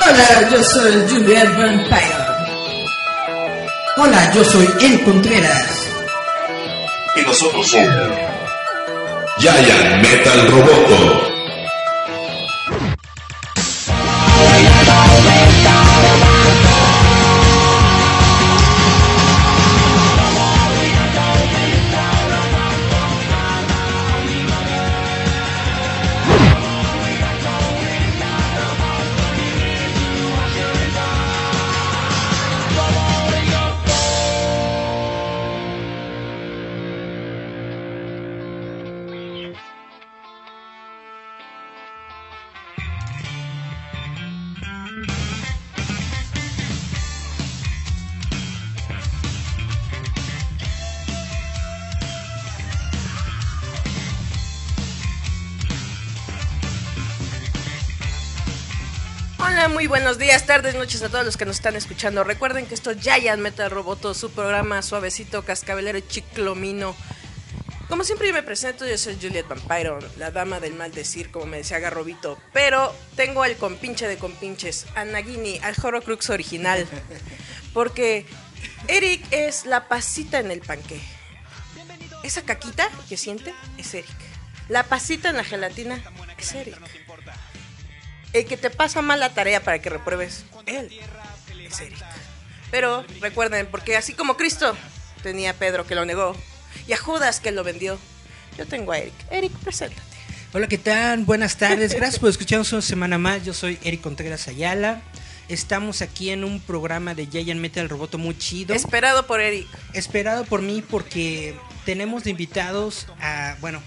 Hola, yo soy Juliet Vampire. Hola, yo soy El Contreras. Y nosotros somos Giant Metal Roboto. Tardes, noches a todos los que nos están escuchando. Recuerden que esto es Giant Metal Roboto, su programa suavecito, cascabelero chiclomino. Como siempre yo me presento, yo soy Juliet Vampiro, la dama del mal decir, como me decía Garrobito. Pero tengo al compinche de compinches, a Nagini, al Horrocrux original. Porque Eric es la pasita en el panque. Esa caquita que siente es Eric. La pasita en la gelatina es Eric. El que te pasa mal la tarea para que repruebes, él es Eric. Pero recuerden, porque así como Cristo tenía a Pedro que lo negó y a Judas que lo vendió, yo tengo a Eric. Eric, preséntate. Hola, ¿qué tal? Buenas tardes. Gracias por escucharnos una semana más. Yo soy Eric Contreras Ayala. Estamos aquí en un programa de Giant Metal Roboto muy chido. Esperado por Eric. Esperado por mí porque tenemos de invitados a, bueno,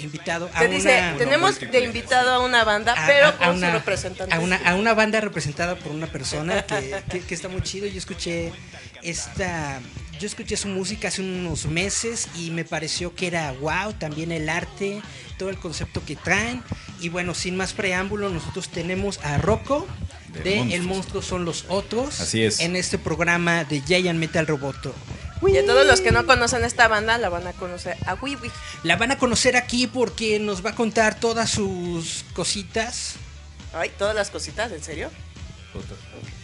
invitado a Te una... dice, tenemos de invitado a una banda, a- pero a- a con una- su representante. A una, a una banda representada por una persona que, que- que está muy chido. Yo escuché esta. Yo escuché su música hace unos meses y me pareció que era wow, también el arte, todo el concepto que traen. Y bueno, sin más preámbulo, nosotros tenemos a Rocco De. El Monstruo son los otros. Así es. En este programa de Giant Metal Roboto. Y a todos los que no conocen esta banda, la van a conocer a Wiwi. La van a conocer aquí porque nos va a contar todas sus cositas. Ay, todas las cositas, ¿en serio?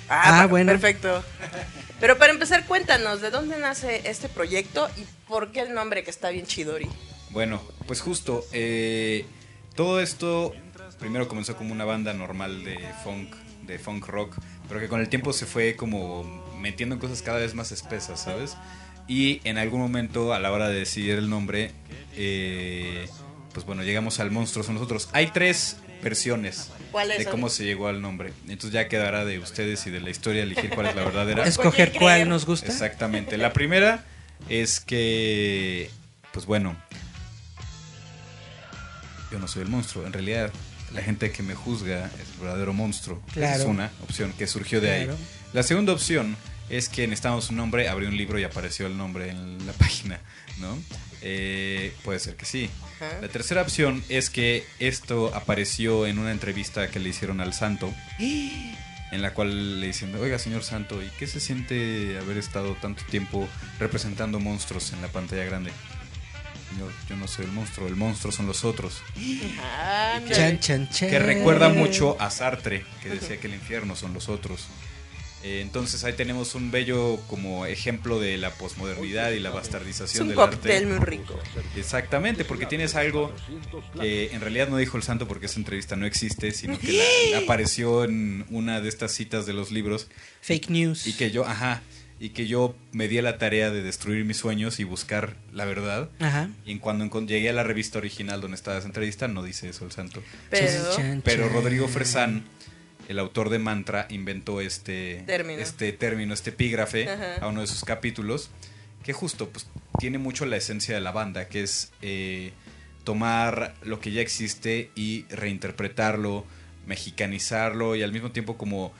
Ah, pa- bueno. Perfecto. Pero para empezar, cuéntanos, ¿de dónde nace este proyecto y por qué el nombre que está bien chidori? Bueno, pues justo, eh, todo esto primero comenzó como una banda normal de funk, de funk rock, pero que con el tiempo se fue como metiendo en cosas cada vez más espesas, ¿sabes? Y en algún momento, a la hora de decidir el nombre, eh, pues bueno, llegamos al monstruo, son nosotros. Hay tres versiones ¿Cuáles de cómo se llegó al nombre. Entonces ya quedará de ustedes y de la historia elegir cuál es la verdadera. Escoger cuál nos gusta. Exactamente. La primera es que, pues bueno, yo no soy el monstruo. En realidad, la gente que me juzga es el verdadero monstruo. Esa Claro. es una opción que surgió de Claro. ahí. La segunda opción es que necesitamos un nombre, abrí un libro y apareció el nombre en la página, ¿no? Eh, puede ser que sí. Ajá. La tercera opción es que esto apareció en una entrevista que le hicieron al santo en la cual le dicen, oiga señor Santo, ¿y qué se siente haber estado tanto tiempo representando monstruos en la pantalla grande? Señor, yo no soy el monstruo, el monstruo son los otros. Ándale. Chan, chan, chan. Que recuerda mucho a Sartre, que decía que el infierno son los otros. Eh, entonces ahí tenemos un bello como ejemplo de la posmodernidad y la Es bastardización un del cóctel arte. muy rico. Exactamente, porque tienes algo que en realidad no dijo el santo porque esa entrevista no existe, sino que la- apareció en una de estas citas de los libros Fake news. y que yo, ajá, y que yo me di a la tarea de destruir mis sueños y buscar la verdad. Ajá. Y cuando llegué a la revista original donde estaba esa entrevista, no dice eso el santo. Pero Pero. Rodrigo Fresán, el autor de Mantra, inventó este Término. este término, este epígrafe Ajá. a uno de sus capítulos, que justo pues, tiene mucho la esencia de la banda, que es eh, tomar lo que ya existe y reinterpretarlo, mexicanizarlo y al mismo tiempo como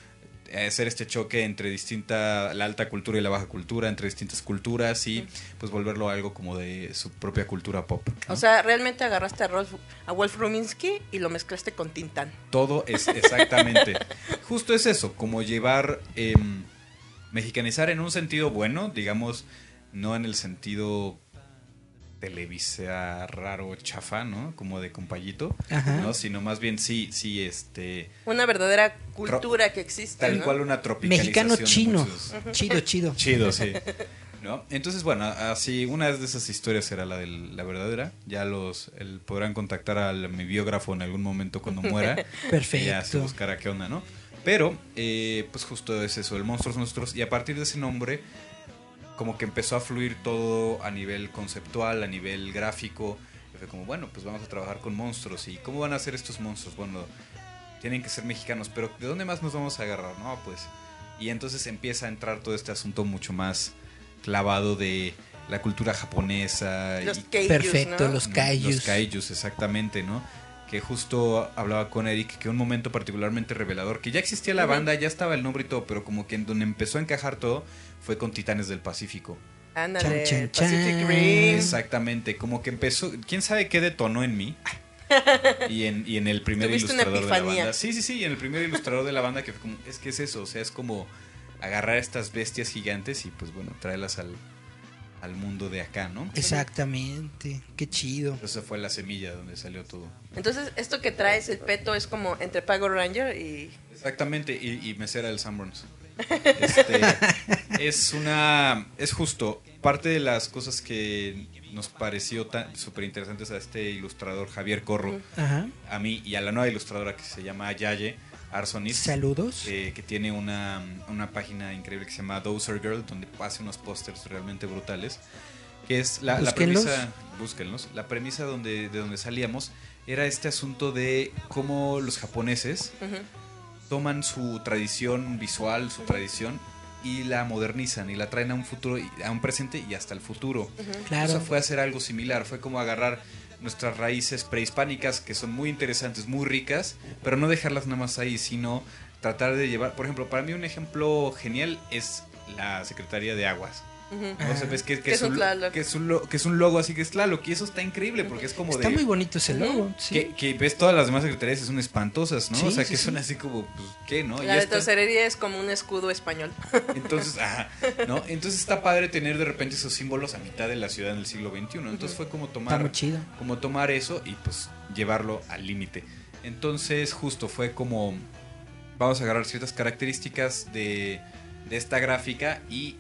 hacer este choque entre distinta la alta cultura y la baja cultura, entre distintas culturas y pues volverlo algo como de su propia cultura pop. ¿no? O sea, realmente agarraste a, Rolf- a Wolf Ruminsky y lo mezclaste con Tintán. Todo es exactamente. Justo es eso, como llevar, em, mexicanizar en un sentido bueno, digamos, no en el sentido Televisa raro chafa, ¿no? Como de compayito, Ajá. ¿no? Sino más bien sí, sí, este... Una verdadera cultura que existe. Tal ¿no? cual una tropicalización. Mexicano chino. muchos- Chido, chido. Chido, sí. ¿No? Entonces, bueno, así una de esas historias será la de la verdadera. Ya los el, podrán contactar a mi biógrafo en algún momento cuando muera. Perfecto. Y ya se buscará qué onda, ¿no? Pero, eh, pues justo es eso, el Monstruos Monstruos. Y a partir de ese nombre, como que empezó a fluir todo a nivel conceptual, a nivel gráfico. Y fue como, bueno, pues vamos a trabajar con monstruos. ¿Y cómo van a ser estos monstruos? Bueno, tienen que ser mexicanos, pero ¿de dónde más nos vamos a agarrar? No, pues. Y entonces empieza a entrar todo este asunto mucho más clavado de la cultura japonesa. Los y- kaijus, Perfecto, ¿no? los kaijus. los kaijus, exactamente, ¿no? Que justo hablaba con Eric que un momento particularmente revelador, que ya existía la banda, ya estaba el nombre y todo, pero como que en donde empezó a encajar todo fue con Titanes del Pacífico. Ándale, Chan, chan, Pacific chan. Rim. Exactamente, como que empezó, quién sabe qué detonó en mí. Y en, y en el primer ilustrador de la banda. Sí, sí, sí, en el primer ilustrador de la banda que fue como, es que es eso, o sea, es como agarrar estas bestias gigantes y pues bueno, traerlas al, al mundo de acá, ¿no? Exactamente. Qué chido. Esa fue la semilla donde salió todo. Entonces, esto que traes, el peto, es como entre Pago Ranger y... Exactamente, y, y mesera del Sanborns. Este, es una. Es justo. Parte de las cosas que nos pareció súper interesantes a este ilustrador Javier Corro, Ajá. a mí y a la nueva ilustradora que se llama Yaye Arsonis. Saludos. eh, que tiene una, una página increíble que se llama Dozer Girl, donde hace unos pósters realmente brutales. Que es la, premisa. Búsquenlos. La premisa donde, de donde salíamos era este asunto de cómo los japoneses. Toman su tradición visual, su tradición, y la modernizan y la traen a un futuro, y- a un presente y hasta el futuro. Claro. Eso fue hacer algo similar, fue como agarrar nuestras raíces prehispánicas que son muy interesantes, muy ricas, pero no dejarlas nada más ahí, sino tratar de llevar, por ejemplo, para mí un ejemplo genial es la Secretaría de Aguas. O sea, ves que, que Que es un lo- Tlaloc. que es un lo- que es un logo así que es Tlaloc y eso está increíble porque es como Está de muy bonito ese logo. Sí. que, que ves todas las demás secretarías y son espantosas, ¿no? Sí, o sea, sí, que sí. son así como, pues, ¿qué, no? La Y de esta- tercerería es como un escudo español. entonces, ajá, ¿no? Entonces está padre tener de repente esos símbolos a mitad de la ciudad en el siglo XXI. Entonces fue como Está tomar, muy chido. como tomar eso y pues llevarlo al límite. Entonces justo fue como, vamos a agarrar ciertas características de, de esta gráfica y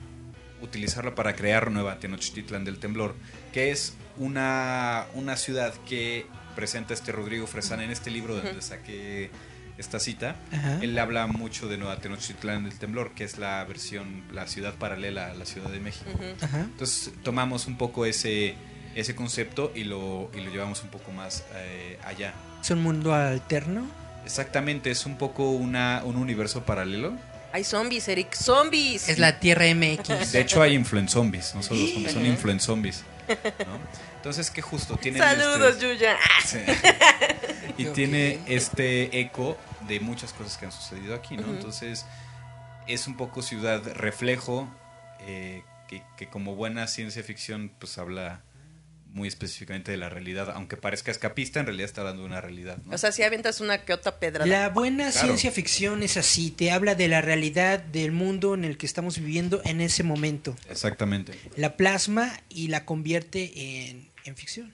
utilizarla para crear Nueva Tenochtitlan del Temblor, que es una, una ciudad que presenta este Rodrigo Fresán en este libro donde saqué esta cita. Ajá. Él habla mucho de Nueva Tenochtitlán del Temblor, que es la versión, la ciudad paralela a la Ciudad de México. Entonces tomamos un poco ese, ese concepto y lo, y lo llevamos un poco más eh, allá. Es un mundo alterno. Exactamente, es un poco una, un universo paralelo. Hay zombies, Eric, zombies. Es la Tierra MX. De hecho hay influenzombies, no solo zombies, son influenzombies. ¿no? Entonces que justo tienen Saludos, este- Yuya. Sí. y tiene este eco de muchas cosas que han sucedido aquí, ¿no? Entonces, es un poco ciudad reflejo, eh, que, que como buena ciencia ficción, pues habla muy específicamente de la realidad, aunque parezca escapista, en realidad está hablando de una realidad, ¿no? O sea, si avientas una que otra pedrada. La buena Claro. ciencia ficción es así, te habla de la realidad del mundo en el que estamos viviendo en ese momento. Exactamente, La plasma y la convierte en, en ficción.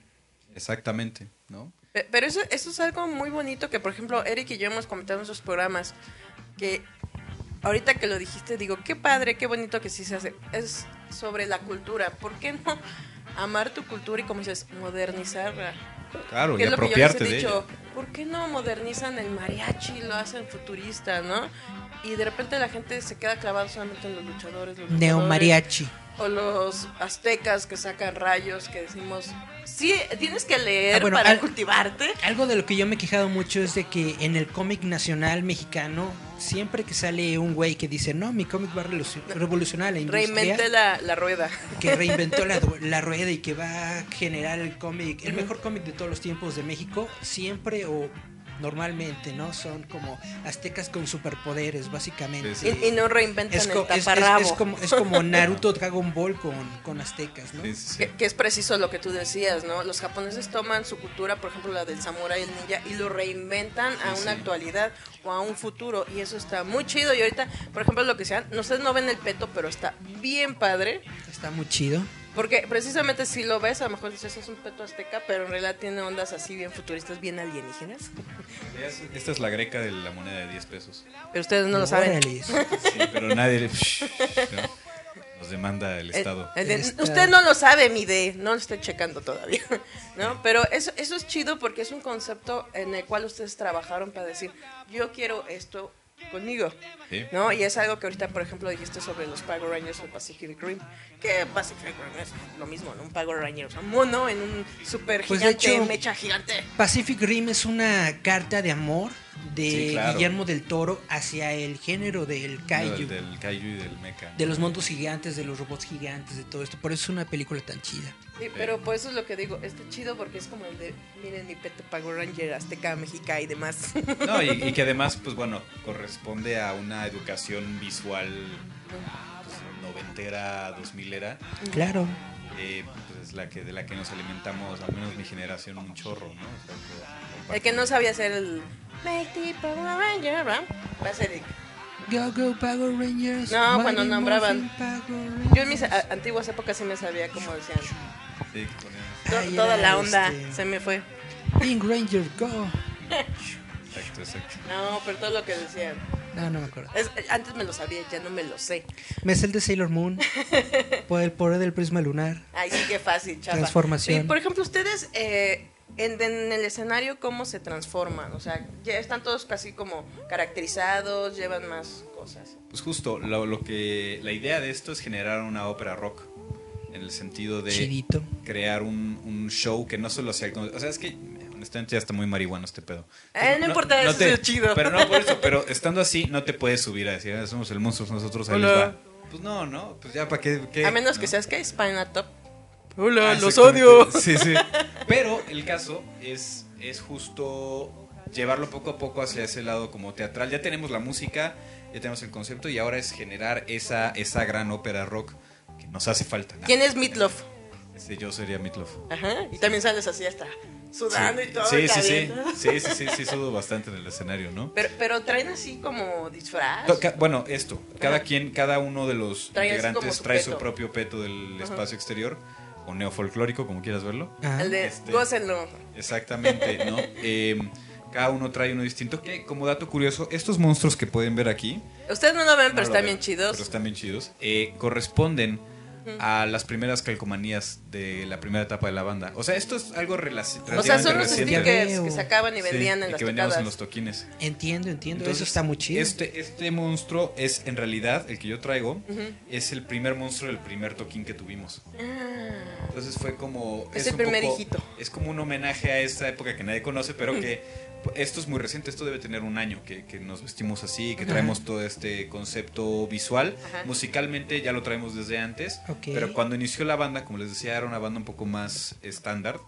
exactamente, ¿no? Pe- Pero eso, eso es algo muy bonito que, por ejemplo, Eric y yo hemos comentado en nuestros programas. Que ahorita que lo dijiste, digo, qué padre, qué bonito que sí se hace. Es sobre la cultura. ¿Por qué no amar tu cultura y, como dices, modernizarla? Claro, ¿Qué y es lo que yo les apropiarte he de dicho? ella. ¿Por qué no modernizan el mariachi y lo hacen futurista, no? Y de repente la gente se queda clavada solamente en los luchadores. Los luchadores, Neomariachi. O los aztecas que sacan rayos, que decimos, sí, tienes que leer Ah, bueno, para al- cultivarte. Algo de lo que yo me he quejado mucho es de que en el cómic nacional mexicano, siempre que sale un güey que dice, no, mi cómic va a revolucion- revolucionar la industria, Reinventé la, la rueda. que reinventó la, la rueda y que va a generar el cómic, el mejor cómic de todos los tiempos de México, siempre o normalmente, ¿no? Son como aztecas con superpoderes, básicamente. Sí, Y, y no reinventan Es, el co- es- es- taparrabo. es como, es como Naruto Dragon Ball con, con aztecas, ¿no? Sí, sí, sí. Que, que es preciso lo que tú decías, ¿no? Los japoneses toman su cultura, por ejemplo la del samurái y el ninja, y lo reinventan a una sí. actualidad o a un futuro. Y eso está muy chido. Y ahorita, por ejemplo, lo que sean, ustedes no ven el peto, pero está bien padre. Está muy chido. Porque precisamente si lo ves, a lo mejor dices es un peto azteca, pero en realidad tiene ondas así bien futuristas, bien alienígenas. Es- Esta es la greca de la moneda de 10 pesos. Pero ustedes no lo saben. Sí, pero nadie ¿no? nos demanda el El- Estado. el de- El Estado. usted no lo sabe, mi de, no lo estoy checando todavía, ¿no? Pero eso, eso es chido porque es un concepto en el cual ustedes trabajaron para decir, yo quiero esto conmigo, Sí. ¿no? Y es algo que ahorita, por ejemplo, dijiste sobre los Power Rangers o Pacific Rim, que Pacific Rim es lo mismo, ¿no? Un Power Ranger, o sea, un mono en un super Pues, de gigante, hecho- mecha gigante. Pacific Rim es una carta de amor de Sí, claro. Guillermo del Toro hacia el género del kaiju. Del, del kaiju y del mecha. De los mundos gigantes, de los robots gigantes, de todo esto. Por eso es una película tan chida. Sí, pero por eso es lo que digo, está chido porque es como el de, miren mi peto Power Ranger, Azteca, Mexica y demás. No, y, y que además, pues bueno, corresponde a una educación visual pues, noventera, dos milera, Claro. eh, es la que de la que nos alimentamos, al menos mi generación, un chorro, ¿no? O sea, que- El que no sabía hacer el Make the Power Ranger, ¿verdad? Va a ser el- Go, go, Power Rangers. No, cuando nombraban. Yo en mis a- antiguas épocas sí me sabía como decían. sí, To- Ay, toda la onda este- se me fue. Pink Ranger, go. Exacto, exacto. No, pero todo lo que decían. No, no me acuerdo. Es- antes me lo sabía, ya no me lo sé. Me sé el de Sailor Moon. por el poder del prisma lunar. Ay, sí, qué fácil, chava. Transformación. Sí, por ejemplo, ustedes eh, en, en el escenario, ¿cómo se transforman? O sea, ya están todos casi como caracterizados, llevan más cosas. Pues justo, lo, lo que la idea de esto es generar una ópera rock en el sentido de Chidito. crear un, un show que no solo sea o sea es que honestamente ya está muy marihuano este pedo Eh, no importa, eso es chido. pero no por eso pero estando así no te puedes subir a decir "Ah, somos el monstruo nosotros ahí Hola. les va pues no no pues ya para qué, qué? A menos que ¿No? seas que Spinal Top. Hola, Ah, los odio. Sí, sí. Pero el caso es, es justo llevarlo poco a poco hacia ese lado como teatral. Ya tenemos la música, ya tenemos el concepto y ahora es generar esa, esa gran ópera rock que nos hace falta. ¿Quién es Meatloaf? Sí, yo sería Meatloaf. Ajá. Y también sales así hasta sudando y todo. sí, sí, sí, sí, sí, sí, sí, sudo bastante en el escenario, ¿no? Pero, pero traen así como disfraz. Bueno, esto, cada Ajá. quien, cada uno de los Trae integrantes su trae su propio peto del espacio exterior o neofolclórico, como quieras verlo. Ah, El de Este- gócenlo. Exactamente, ¿no? Eh, cada uno trae uno distinto. Que, como dato curioso, estos monstruos que pueden ver aquí, Ustedes no lo ven, no pero lo están ven, bien chidos. Pero están bien chidos. eh, corresponden a las primeras calcomanías de la primera etapa de la banda. O sea, esto es algo relaci- O sea, son los reciente. stickers que sacaban y Sí, vendían en y las que vendíamos en tocadas. los toquines. entiendo, entiendo. Entonces, Eso está muy chido. Este, este monstruo es, en realidad, el que yo traigo, es el primer monstruo del primer toquín que tuvimos. Entonces fue como... Ah. Es el un primer poco- hijito. Es como un homenaje a esta época que nadie conoce, pero que esto es muy reciente, esto debe tener un año, que, que nos vestimos así, que traemos todo este concepto visual. Ajá. Musicalmente ya lo traemos desde antes, pero cuando inició la banda, como les decía, era una banda un poco más estándar.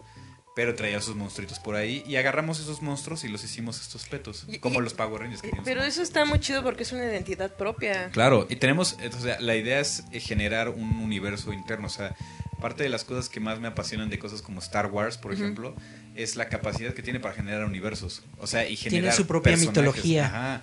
Pero traía sus monstruitos por ahí y agarramos esos monstruos y los hicimos estos petos, Y- como y- los Power Rangers que Eh, teníamos. Pero eso está muy chido porque es una identidad propia. Claro, y tenemos, eh, o sea, la idea es eh, generar un universo interno, o sea, parte de las cosas que más me apasionan de cosas como Star Wars, por ejemplo, es la capacidad que tiene para generar universos, o sea, y generar su propia personajes. mitología. Ajá.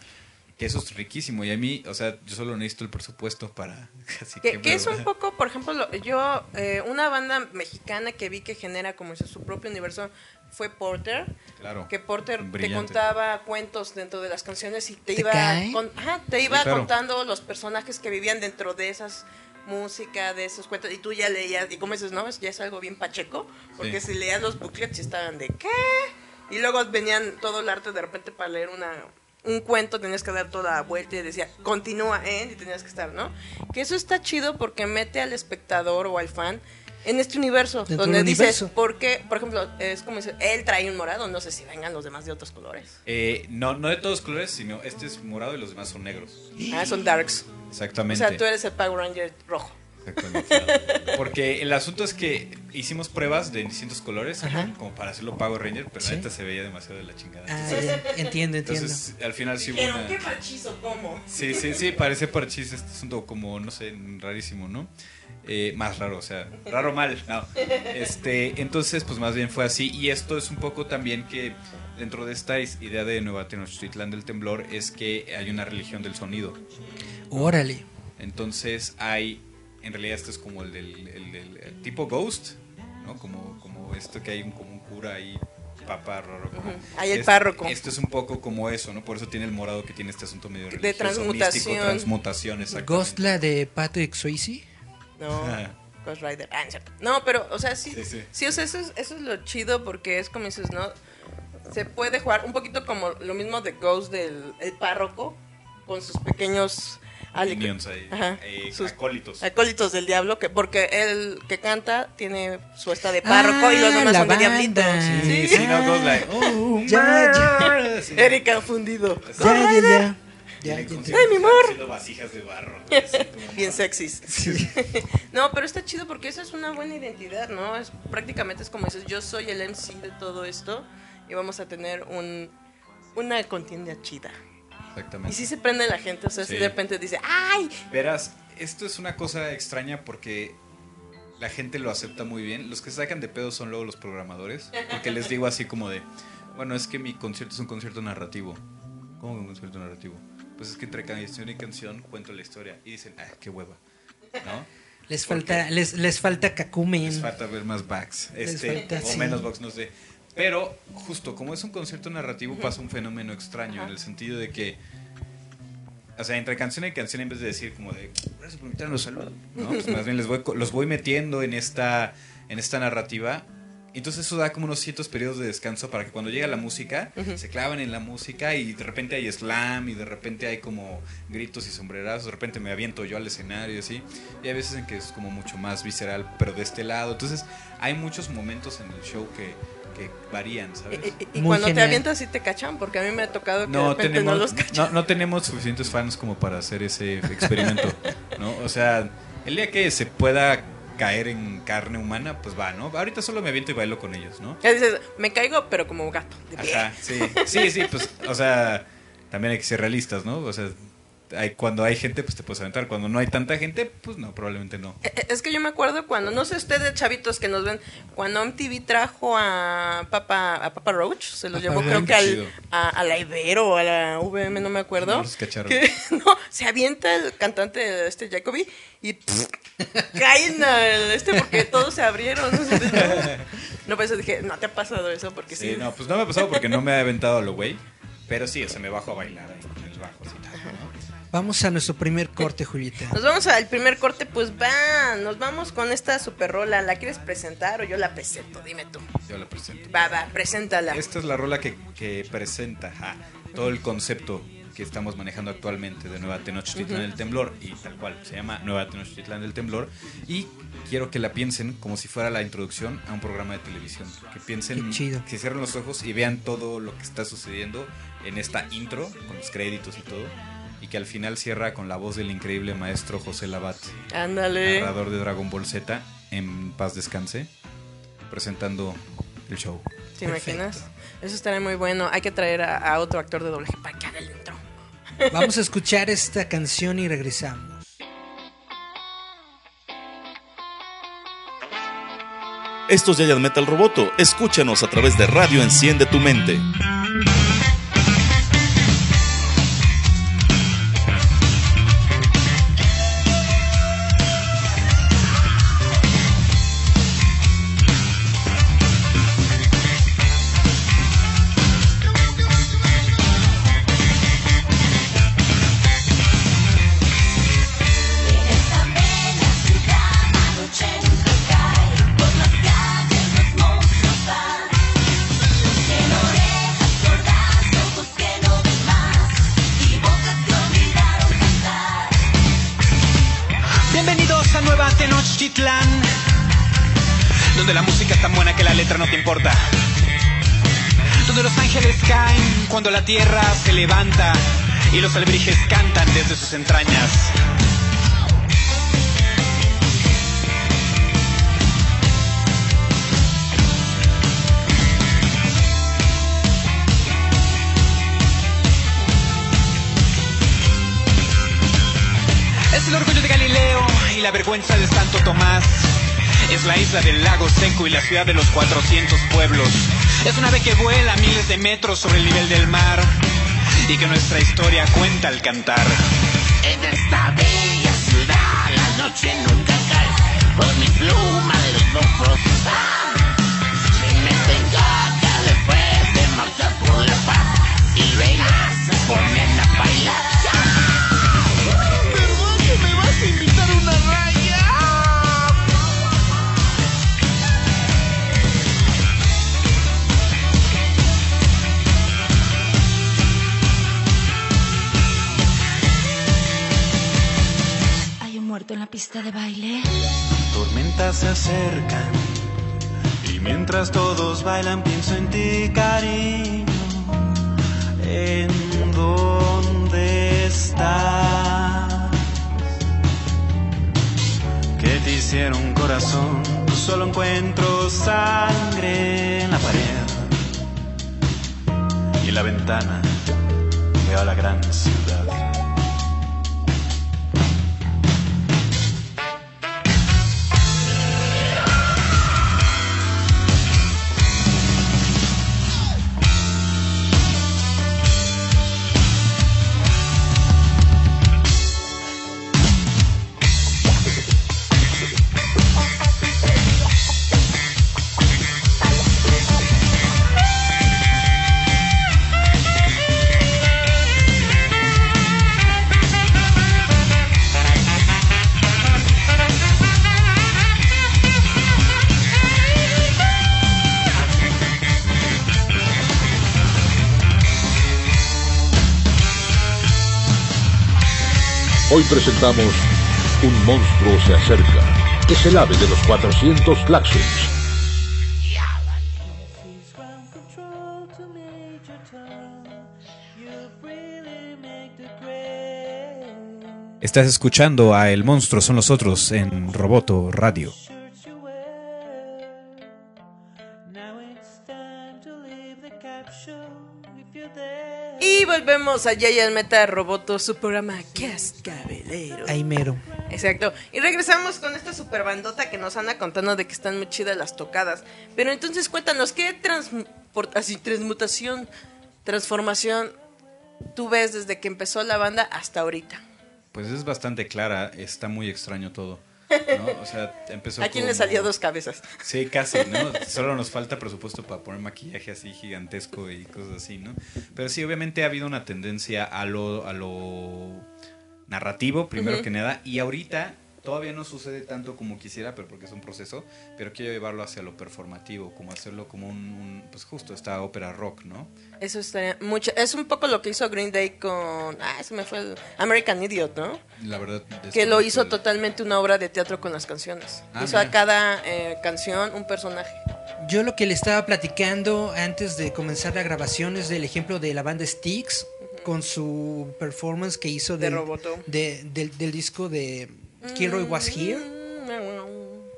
Que eso es riquísimo y a mí, o sea, yo solo necesito el presupuesto para así Que, que es un poco, por ejemplo, lo- yo, eh, una banda mexicana que vi que genera como dice, su propio universo fue Porter. Claro. Que Porter te contaba cuentos dentro de las canciones y te, ¿Te iba, cae? con- ajá, te iba Sí, claro. contando los personajes que vivían dentro de esas música, de esos cuentos, y tú ya leías, y como dices, no, es- ya es algo bien pacheco, porque Sí. si leías los booklets y estaban de ¿qué? Y luego venían todo el arte de repente para leer una un cuento tenías que dar toda la vuelta y decía continúa en y tenías que estar, ¿no? Que eso está chido porque mete al espectador o al fan en este universo Dentro donde dices, universo. ¿por qué? Por ejemplo, es como dice, él trae un morado, no sé si vengan los demás de otros colores. Eh, no, no de todos colores, sino este es morado y los demás son negros. Ah, son darks. O Exactamente. sea, tú eres el Power Ranger rojo. Exactamente. Porque el asunto es que hicimos pruebas de distintos colores, como para hacerlo Power Ranger, pero Sí. la neta se veía demasiado de la chingada. Ah, Entonces, entiendo, entiendo. entonces, al final sí hubo Dijeron, una... ¿qué machizo cómo? Sí, sí, sí, parece parchís este asunto como, no sé, rarísimo, ¿no? Eh, más raro, o sea, raro mal, no. Este, entonces, pues más bien fue así. Y esto es un poco también que dentro de esta idea de Nueva Tenochtitlán del temblor es que hay una religión del sonido. Órale. Entonces hay en realidad este es como el del, el del- el tipo Ghost, ¿no? Como, como esto que hay un, como un cura ahí, papá raro. Hay el párroco. Esto es un poco como eso, ¿no? Por eso tiene el morado que tiene este asunto medio De religioso, transmutación. místico, transmutación, exactamente. Ghostla de Patrick Swayze. No. Ghost Rider. Ah, no, pero, o sea, sí. Sí, Sí, sí. o sea, eso es, eso es lo chido porque es como dices, ¿no? Se puede jugar un poquito como lo mismo de Ghost del el párroco con sus pequeños Minions ahí, Ajá, eh, sus acólitos. acólitos del diablo, que porque el que canta tiene su esta de párroco y los Ah, demás la son de banda. diablitos. Sí, Sí. sí, no, Ghost like, oh, Ya, ya. Erika fundido. Ya, ya, ya. Ya, Tiene ya, con- ya. Ay, mi amor. haciendo vasijas de barro. ¿no? Así como- Bien sexys. no, pero está chido porque esa es una buena identidad, ¿no? Es, prácticamente es como dices, yo soy el MC de todo esto y vamos a tener un, una contienda chida. Y Exactamente. si se prende la gente, o sea, si Sí. de repente dice, ¡ay! Verás, esto es una cosa extraña porque la gente lo acepta muy bien. Los que sacan de pedo son luego los programadores. Porque les digo así como de, bueno, es que mi concierto es un concierto narrativo. ¿Cómo que un concierto narrativo? Pues es que entre canción y canción cuento la historia. Y dicen, ah, qué hueva. ¿No? Les ¿Por falta, les, les falta cacumen. Les falta ver más backs. Este, falta, o sí. menos backs, no sé. Pero, justo, como es un concierto narrativo, pasa un fenómeno extraño. En el sentido de que. O sea, entre canción y canción, en vez de decir como de. Gracias por invitarnos, saludos. ¿no? Pues más bien les voy, los voy metiendo en esta, en esta narrativa. Entonces eso da como unos ciertos periodos de descanso para que cuando llega la música, se clavan en la música y de repente hay slam y de repente hay como gritos y sombrerazos, de repente me aviento yo al escenario y así. Y hay veces en que es como mucho más visceral, pero de este lado. Entonces hay muchos momentos en el show que, que varían, ¿sabes? Y, y- y Muy cuando te avientas sí te cachan, porque a mí me ha tocado que de No repente tenemos, no los cachan. no, no tenemos suficientes fans como para hacer ese experimento, ¿no? O sea, el día que se pueda caer en carne humana, pues va, ¿no? Ahorita solo me aviento y bailo con ellos, ¿no? Me caigo, pero como gato. de pie. Ajá, sí, sí, sí, pues, o sea, también hay que ser realistas, ¿no? O sea, hay, cuando hay gente, pues te puedes aventar. Cuando no hay tanta gente, pues no, probablemente no. Eh, Es que yo me acuerdo cuando, no sé ustedes chavitos que nos ven, cuando MTV trajo a Papa, a Papa Roach, se los llevó creo que al, a, a la Ibero o a la VM, no me acuerdo. No los cacharon. Que, no, se avienta el cantante este Jacoby y pff, cae en el este porque todos se abrieron. No, pues dije, no te ha pasado eso porque sí. Sí, no, pues no me ha pasado porque no me ha aventado a lo güey. Pero sí, o sea, me bajo a bailar ahí con los bajos y tal, ¿no? Vamos a nuestro primer corte, Julieta. Nos vamos al primer corte, pues va, nos vamos con esta super rola. ¿La quieres presentar o yo la presento? Dime tú. Yo la presento. Va, va, preséntala. Esta es la rola que, que presenta ja, todo el concepto que estamos manejando actualmente de Nueva Tenochtitlán del Temblor y tal cual, se llama Nueva Tenochtitlán del Temblor y quiero que la piensen como si fuera la introducción a un programa de televisión, que piensen, Qué chido. que cierren los ojos y vean todo lo que está sucediendo en esta intro, con los créditos y todo, y que al final cierra con la voz del increíble maestro José Labat, Ándale. narrador de Dragon Ball Z, en paz descanse, presentando el show. ¿Te imaginas? Eso estaría muy bueno. Hay que traer a, a otro actor de doblaje para que haga el intro. Vamos a escuchar esta canción y regresamos. Esto es Giant Metal Roboto. Escúchanos a través de Radio Enciende tu Mente. Cuando la tierra se levanta y los alebrijes cantan desde sus entrañas. Es el orgullo de Galileo y la vergüenza de Santo Tomás. Es la isla del lago seco y la ciudad de los 400 pueblos. Es una ave que vuela miles de metros sobre el nivel del mar y que nuestra historia cuenta al cantar. En esta bella ciudad la noche nunca cae pista de baile. Tormentas se acercan y mientras todos bailan pienso en ti, cariño. ¿En dónde estás? ¿Qué te hicieron corazón? Solo encuentro sangre en la pared y en la ventana veo la gran ciudad. Presentamos Un monstruo se acerca. Es el ave de los 400 claxons. Estás escuchando a El Monstruo son los otros en Roboto Radio. Y volvemos a Yayan Meta Roboto, su programa Cascabelero. Ahí mero. Exacto. Y regresamos con esta super bandota que nos anda contando de que están muy chidas las tocadas. Pero entonces cuéntanos, ¿qué así, transmutación, transformación tú ves desde que empezó la banda hasta ahorita? Pues es bastante clara, está muy extraño todo. ¿No? O sea, empezó ¿A quién le salió dos cabezas? Sí, casi, ¿no? Solo nos falta presupuesto para poner maquillaje así gigantesco y cosas así, ¿no? Pero sí, obviamente ha habido una tendencia a lo, a lo narrativo, primero que nada, y ahorita todavía no sucede tanto como quisiera, pero porque es un proceso, pero quiero llevarlo hacia lo performativo, como hacerlo como un, un- pues justo esta ópera rock, ¿no? Eso estaría mucho. Es un poco lo que hizo Green Day con. Ah, se me fue el American Idiot, ¿no? La verdad... Que lo hizo el- totalmente una obra de teatro con las canciones. Ah, hizo a cada eh, canción un personaje. Yo lo que le estaba platicando antes de comenzar la grabación es del ejemplo de la banda Styx con su performance que hizo De del, de- del, del disco de Kilroy Was Here.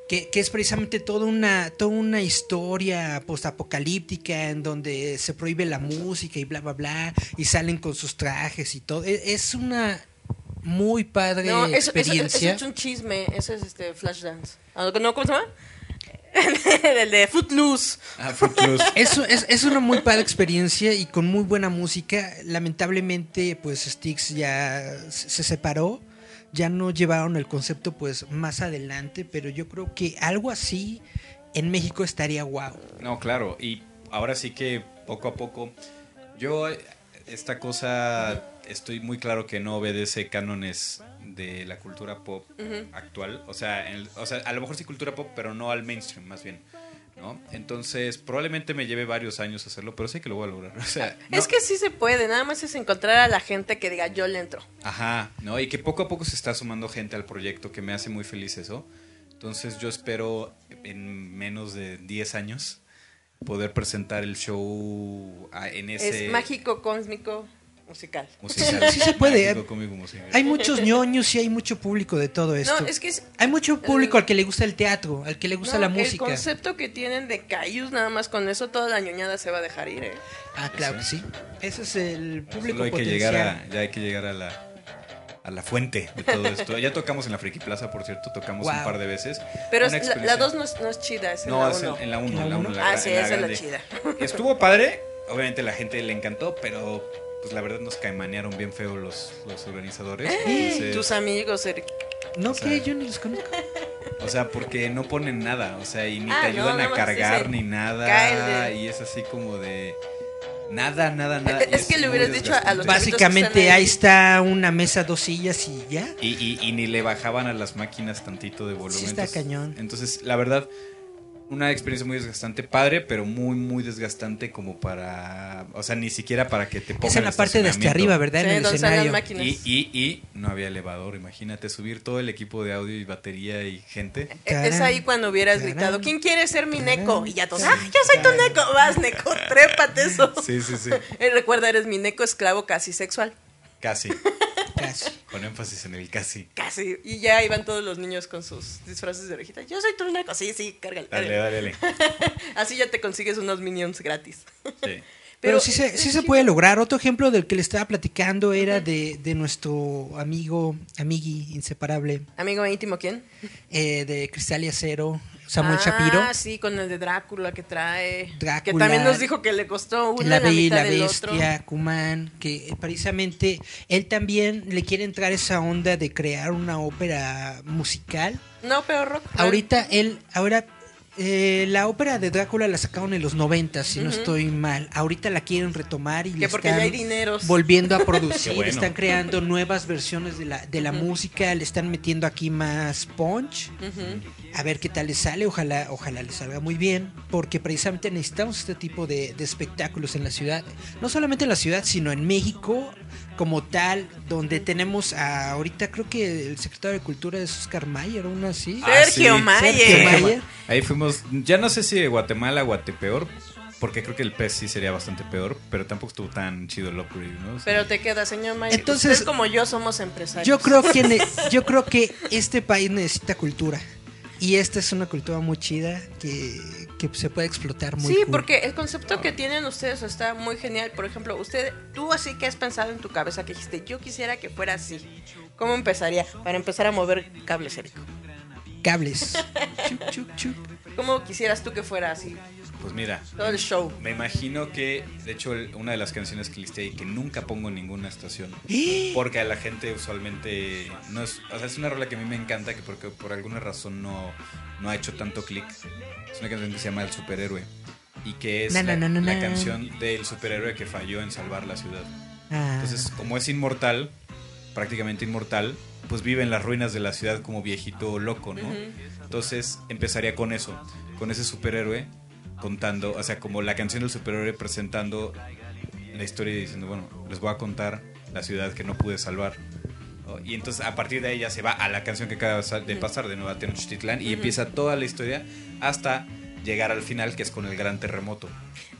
Que, que es precisamente toda una, toda una historia postapocalíptica en donde se prohíbe la música y bla, bla, bla, y salen con sus trajes y todo. E- Es una muy padre No, eso, eso- experiencia. eso es un chisme. Eso es este Flashdance. Ah, ¿No? ¿Cómo se llama? el de Footloose. Ah, Footloose. Es, es, es una muy padre experiencia y con muy buena música. Lamentablemente, pues Styx ya se se separó. Ya no llevaron el concepto pues más adelante, pero yo creo que algo así en México estaría guau. No, claro, y ahora sí que poco a poco, yo esta cosa estoy muy claro que no obedece cánones de la cultura pop actual, o sea, en el- o sea, a lo mejor sí cultura pop, pero no al mainstream, más bien. ¿No? Entonces, probablemente me lleve varios años hacerlo, pero sé que lo voy a lograr. O sea, no- Es que sí se puede, nada más es encontrar a la gente que diga yo le entro. Ajá, ¿no? Y que poco a poco se está sumando gente al proyecto, que me hace muy feliz eso. Entonces yo espero en menos de 10 años poder presentar el show ah, en ese... Es mágico, cósmico, musical. musical. Sí se puede. Hay muchos ñoños y hay mucho público de todo esto. No, es que es- Hay mucho público al que le gusta el teatro, al que le gusta No, la El música. concepto que tienen de Cayus, nada más con eso, toda la ñoñada se va a dejar ir, ¿eh? Ah, claro que sí. Ese es el público Solo hay que potencial. llegar a, ya hay que llegar a la, a la fuente de todo esto. Ya tocamos en la Friki Plaza, por cierto, tocamos un par de veces. Pero es- la- la experiencia- 2 no, es- no es chida, es en No, la es en, 1. en la 1. En la uno, la Ah, sí, esa es la chida. Estuvo padre. Obviamente la gente le encantó, pero pues la verdad nos caimanearon bien feo los, los organizadores. Eh, Entonces, Tus amigos, Eric. No, O sea, que yo ni los conozco. O sea, porque no ponen nada, o sea, y ni Ah, te ayudan a cargar ni nada. Y es así como de nada, nada, nada. Es- que le hubieras dicho a- los. Básicamente están ahí. ahí está una mesa, dos sillas y ya. Y, y- y ni le bajaban a las máquinas tantito de volumen. Sí está entonces- cañón. Entonces, la verdad, una experiencia muy desgastante, padre, pero muy, muy desgastante como para... O sea, ni siquiera para que te pongan Es en la parte de hasta arriba, ¿verdad? Sí, en el donde están las escenario. máquinas. Y, y, y no había elevador, imagínate, subir todo el equipo de audio y batería y gente. E- Es ahí cuando hubieras Tarán, gritado, ¿quién quiere ser mi neco? tarán, Y ya todos, ¡ah, yo soy tu neco! Vas, neco, trépate eso. Sí, sí, sí, Recuerda, eres mi neco esclavo casi sexual. casi, Casi. con énfasis en el casi. Casi. Y ya iban todos los niños con sus disfraces de orejita. Yo soy tu neco. Sí, sí, cárgale. Dale, dale, dale. Así ya te consigues unos minions gratis. Sí. Pero, sí, se, sí se puede lograr. Otro ejemplo del que le estaba platicando era de, de nuestro amigo, amigui inseparable, Amigo íntimo, ¿quién? eh, de Cristal y Acero, Samuel ah, Shapiro. sí, con el de Drácula que trae. Drácula. Que también nos dijo que le costó una La la mitad la del otro. Kuman, que precisamente él también le quiere entrar esa onda de crear una ópera musical. No, pero rock. Ahorita él, ahora eh, la ópera de Drácula la sacaron en los 90, si no estoy mal. Ahorita la quieren retomar y porque están ya hay dineros. volviendo a producir, bueno. están creando nuevas versiones de la, de la música, le están metiendo aquí más punch. A ver qué tal le sale, ojalá, ojalá le salga muy bien, porque precisamente necesitamos este tipo de, de espectáculos en la ciudad, no solamente en la ciudad, sino en México como tal, donde tenemos a, ahorita creo que el secretario de Cultura es Oscar Mayer, una así. Ah, Sergio sí. Mayer. Sergio Mayer. Ahí fuimos, ya no sé si de Guatemala a Guatepeor, porque creo que el pez sí sería bastante peor, pero tampoco estuvo tan chido el upgrade, ¿no? Pero te queda, señor Mayer. Entonces- Usted como yo somos empresarios. Yo creo que ne- yo creo que este país necesita cultura y esta es una cultura muy chida que, que se puede explotar muy Sí, cool. porque el concepto que tienen ustedes está muy genial. Por ejemplo, usted, tú así que has pensado en tu cabeza que dijiste, yo quisiera que fuera así. ¿Cómo empezaría? Para empezar a mover cables, Eric. cables. Chuc, chuc, chuc. ¿Cómo quisieras tú que fuera así? Pues mira, Todo el show. me imagino que, de hecho, una de las canciones que listé y que nunca pongo en ninguna estación, ¡Eh! porque a la gente usualmente no es, o sea, es una rola que a mí me encanta, que porque por alguna razón no, no ha hecho tanto clic. Es una canción que se llama El Superhéroe y que es la, canción del superhéroe que falló en salvar la ciudad. Ah. Entonces, como es inmortal, prácticamente inmortal, pues vive en las ruinas de la ciudad como viejito loco, ¿no? Entonces, empezaría con eso, con ese superhéroe contando, o sea, como la canción del superhéroe presentando la historia y diciendo, bueno, les voy a contar la ciudad que no pude salvar. Y entonces a partir de ya se va a la canción que acaba de pasar de Nueva Tenochtitlán y empieza toda la historia hasta llegar al final que es con el gran terremoto.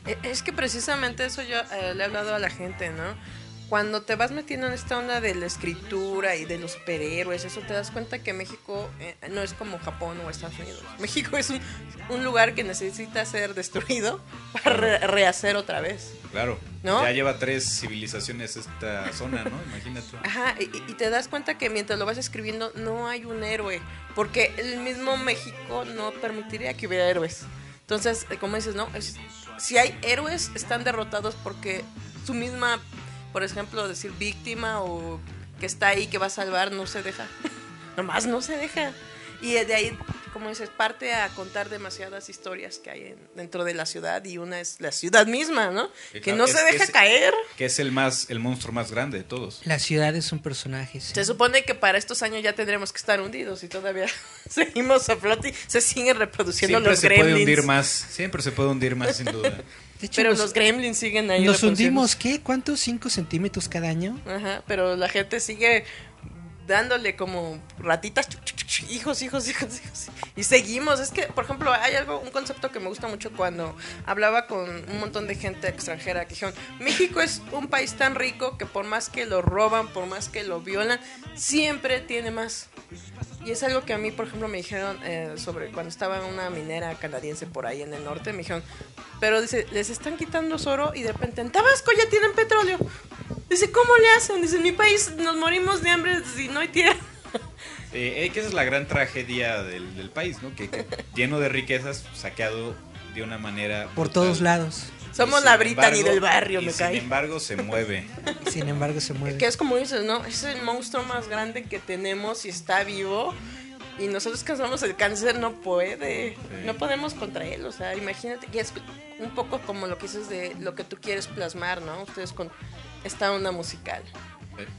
Eh, Es que precisamente eso yo eh, le he hablado a la gente, ¿no? Cuando te vas metiendo en esta onda de la escritura y de los superhéroes, eso te das cuenta que México eh, no es como Japón o Estados Unidos. México es un, un lugar que necesita ser destruido para re- rehacer otra vez. Claro, ¿No? ya lleva tres civilizaciones esta zona, ¿no? Imagínate. Ajá, y, y te das cuenta que mientras lo vas escribiendo no hay un héroe, porque el mismo México no permitiría que hubiera héroes. Entonces, eh, como dices, no, Es- si hay héroes están derrotados porque su misma, por ejemplo, decir víctima o que está ahí que va a salvar no se deja. Nomás no se deja. Y de ahí, como dices, parte a contar demasiadas historias que hay en- dentro de la ciudad y una es la ciudad misma, ¿no? Que no es- se deja es- caer. Que es el más, el monstruo más grande de todos. La ciudad es un personaje. sí. Se supone que para estos años ya tendremos que estar hundidos y todavía seguimos a flote y se siguen reproduciendo Siempre los se gremlins. puede hundir más, siempre se puede hundir más sin duda. Hecho, Pero los gremlins siguen ahí. nos hundimos, ¿qué? ¿Cuántos? ¿5 centímetros cada año? Ajá, pero la gente sigue dándole como ratitas, hijos, hijos, hijos, hijos. Y seguimos. Es que, por ejemplo, hay algo, un concepto que me gusta mucho cuando hablaba con un montón de gente extranjera que dijeron, México es un país tan rico que por más que lo roban, por más que lo violan, siempre tiene más. Y es algo que a mí, por ejemplo, me dijeron eh, sobre cuando estaba en una minera canadiense por ahí en el norte, me dijeron, pero dice, les están quitando su oro y de repente en Tabasco ya tienen petróleo. Dice, ¿cómo le hacen? Dice, en mi país nos morimos de hambre si no hay tierra. Eh, eh, que esa es la gran tragedia del, del país, ¿no? Que, que lleno de riquezas, saqueado de una manera... Por brutal. todos lados. Somos la sin Brittany embargo- del barrio, y me sin cae. embargo, se mueve. Sin embargo, se mueve. Que es como dices, ¿no? Es el monstruo más grande que tenemos y está vivo. Y nosotros que somos el cáncer no puede. No podemos contra él. O sea, imagínate. Y es un poco como lo que dices de lo que tú quieres plasmar, ¿no? Ustedes con esta onda musical.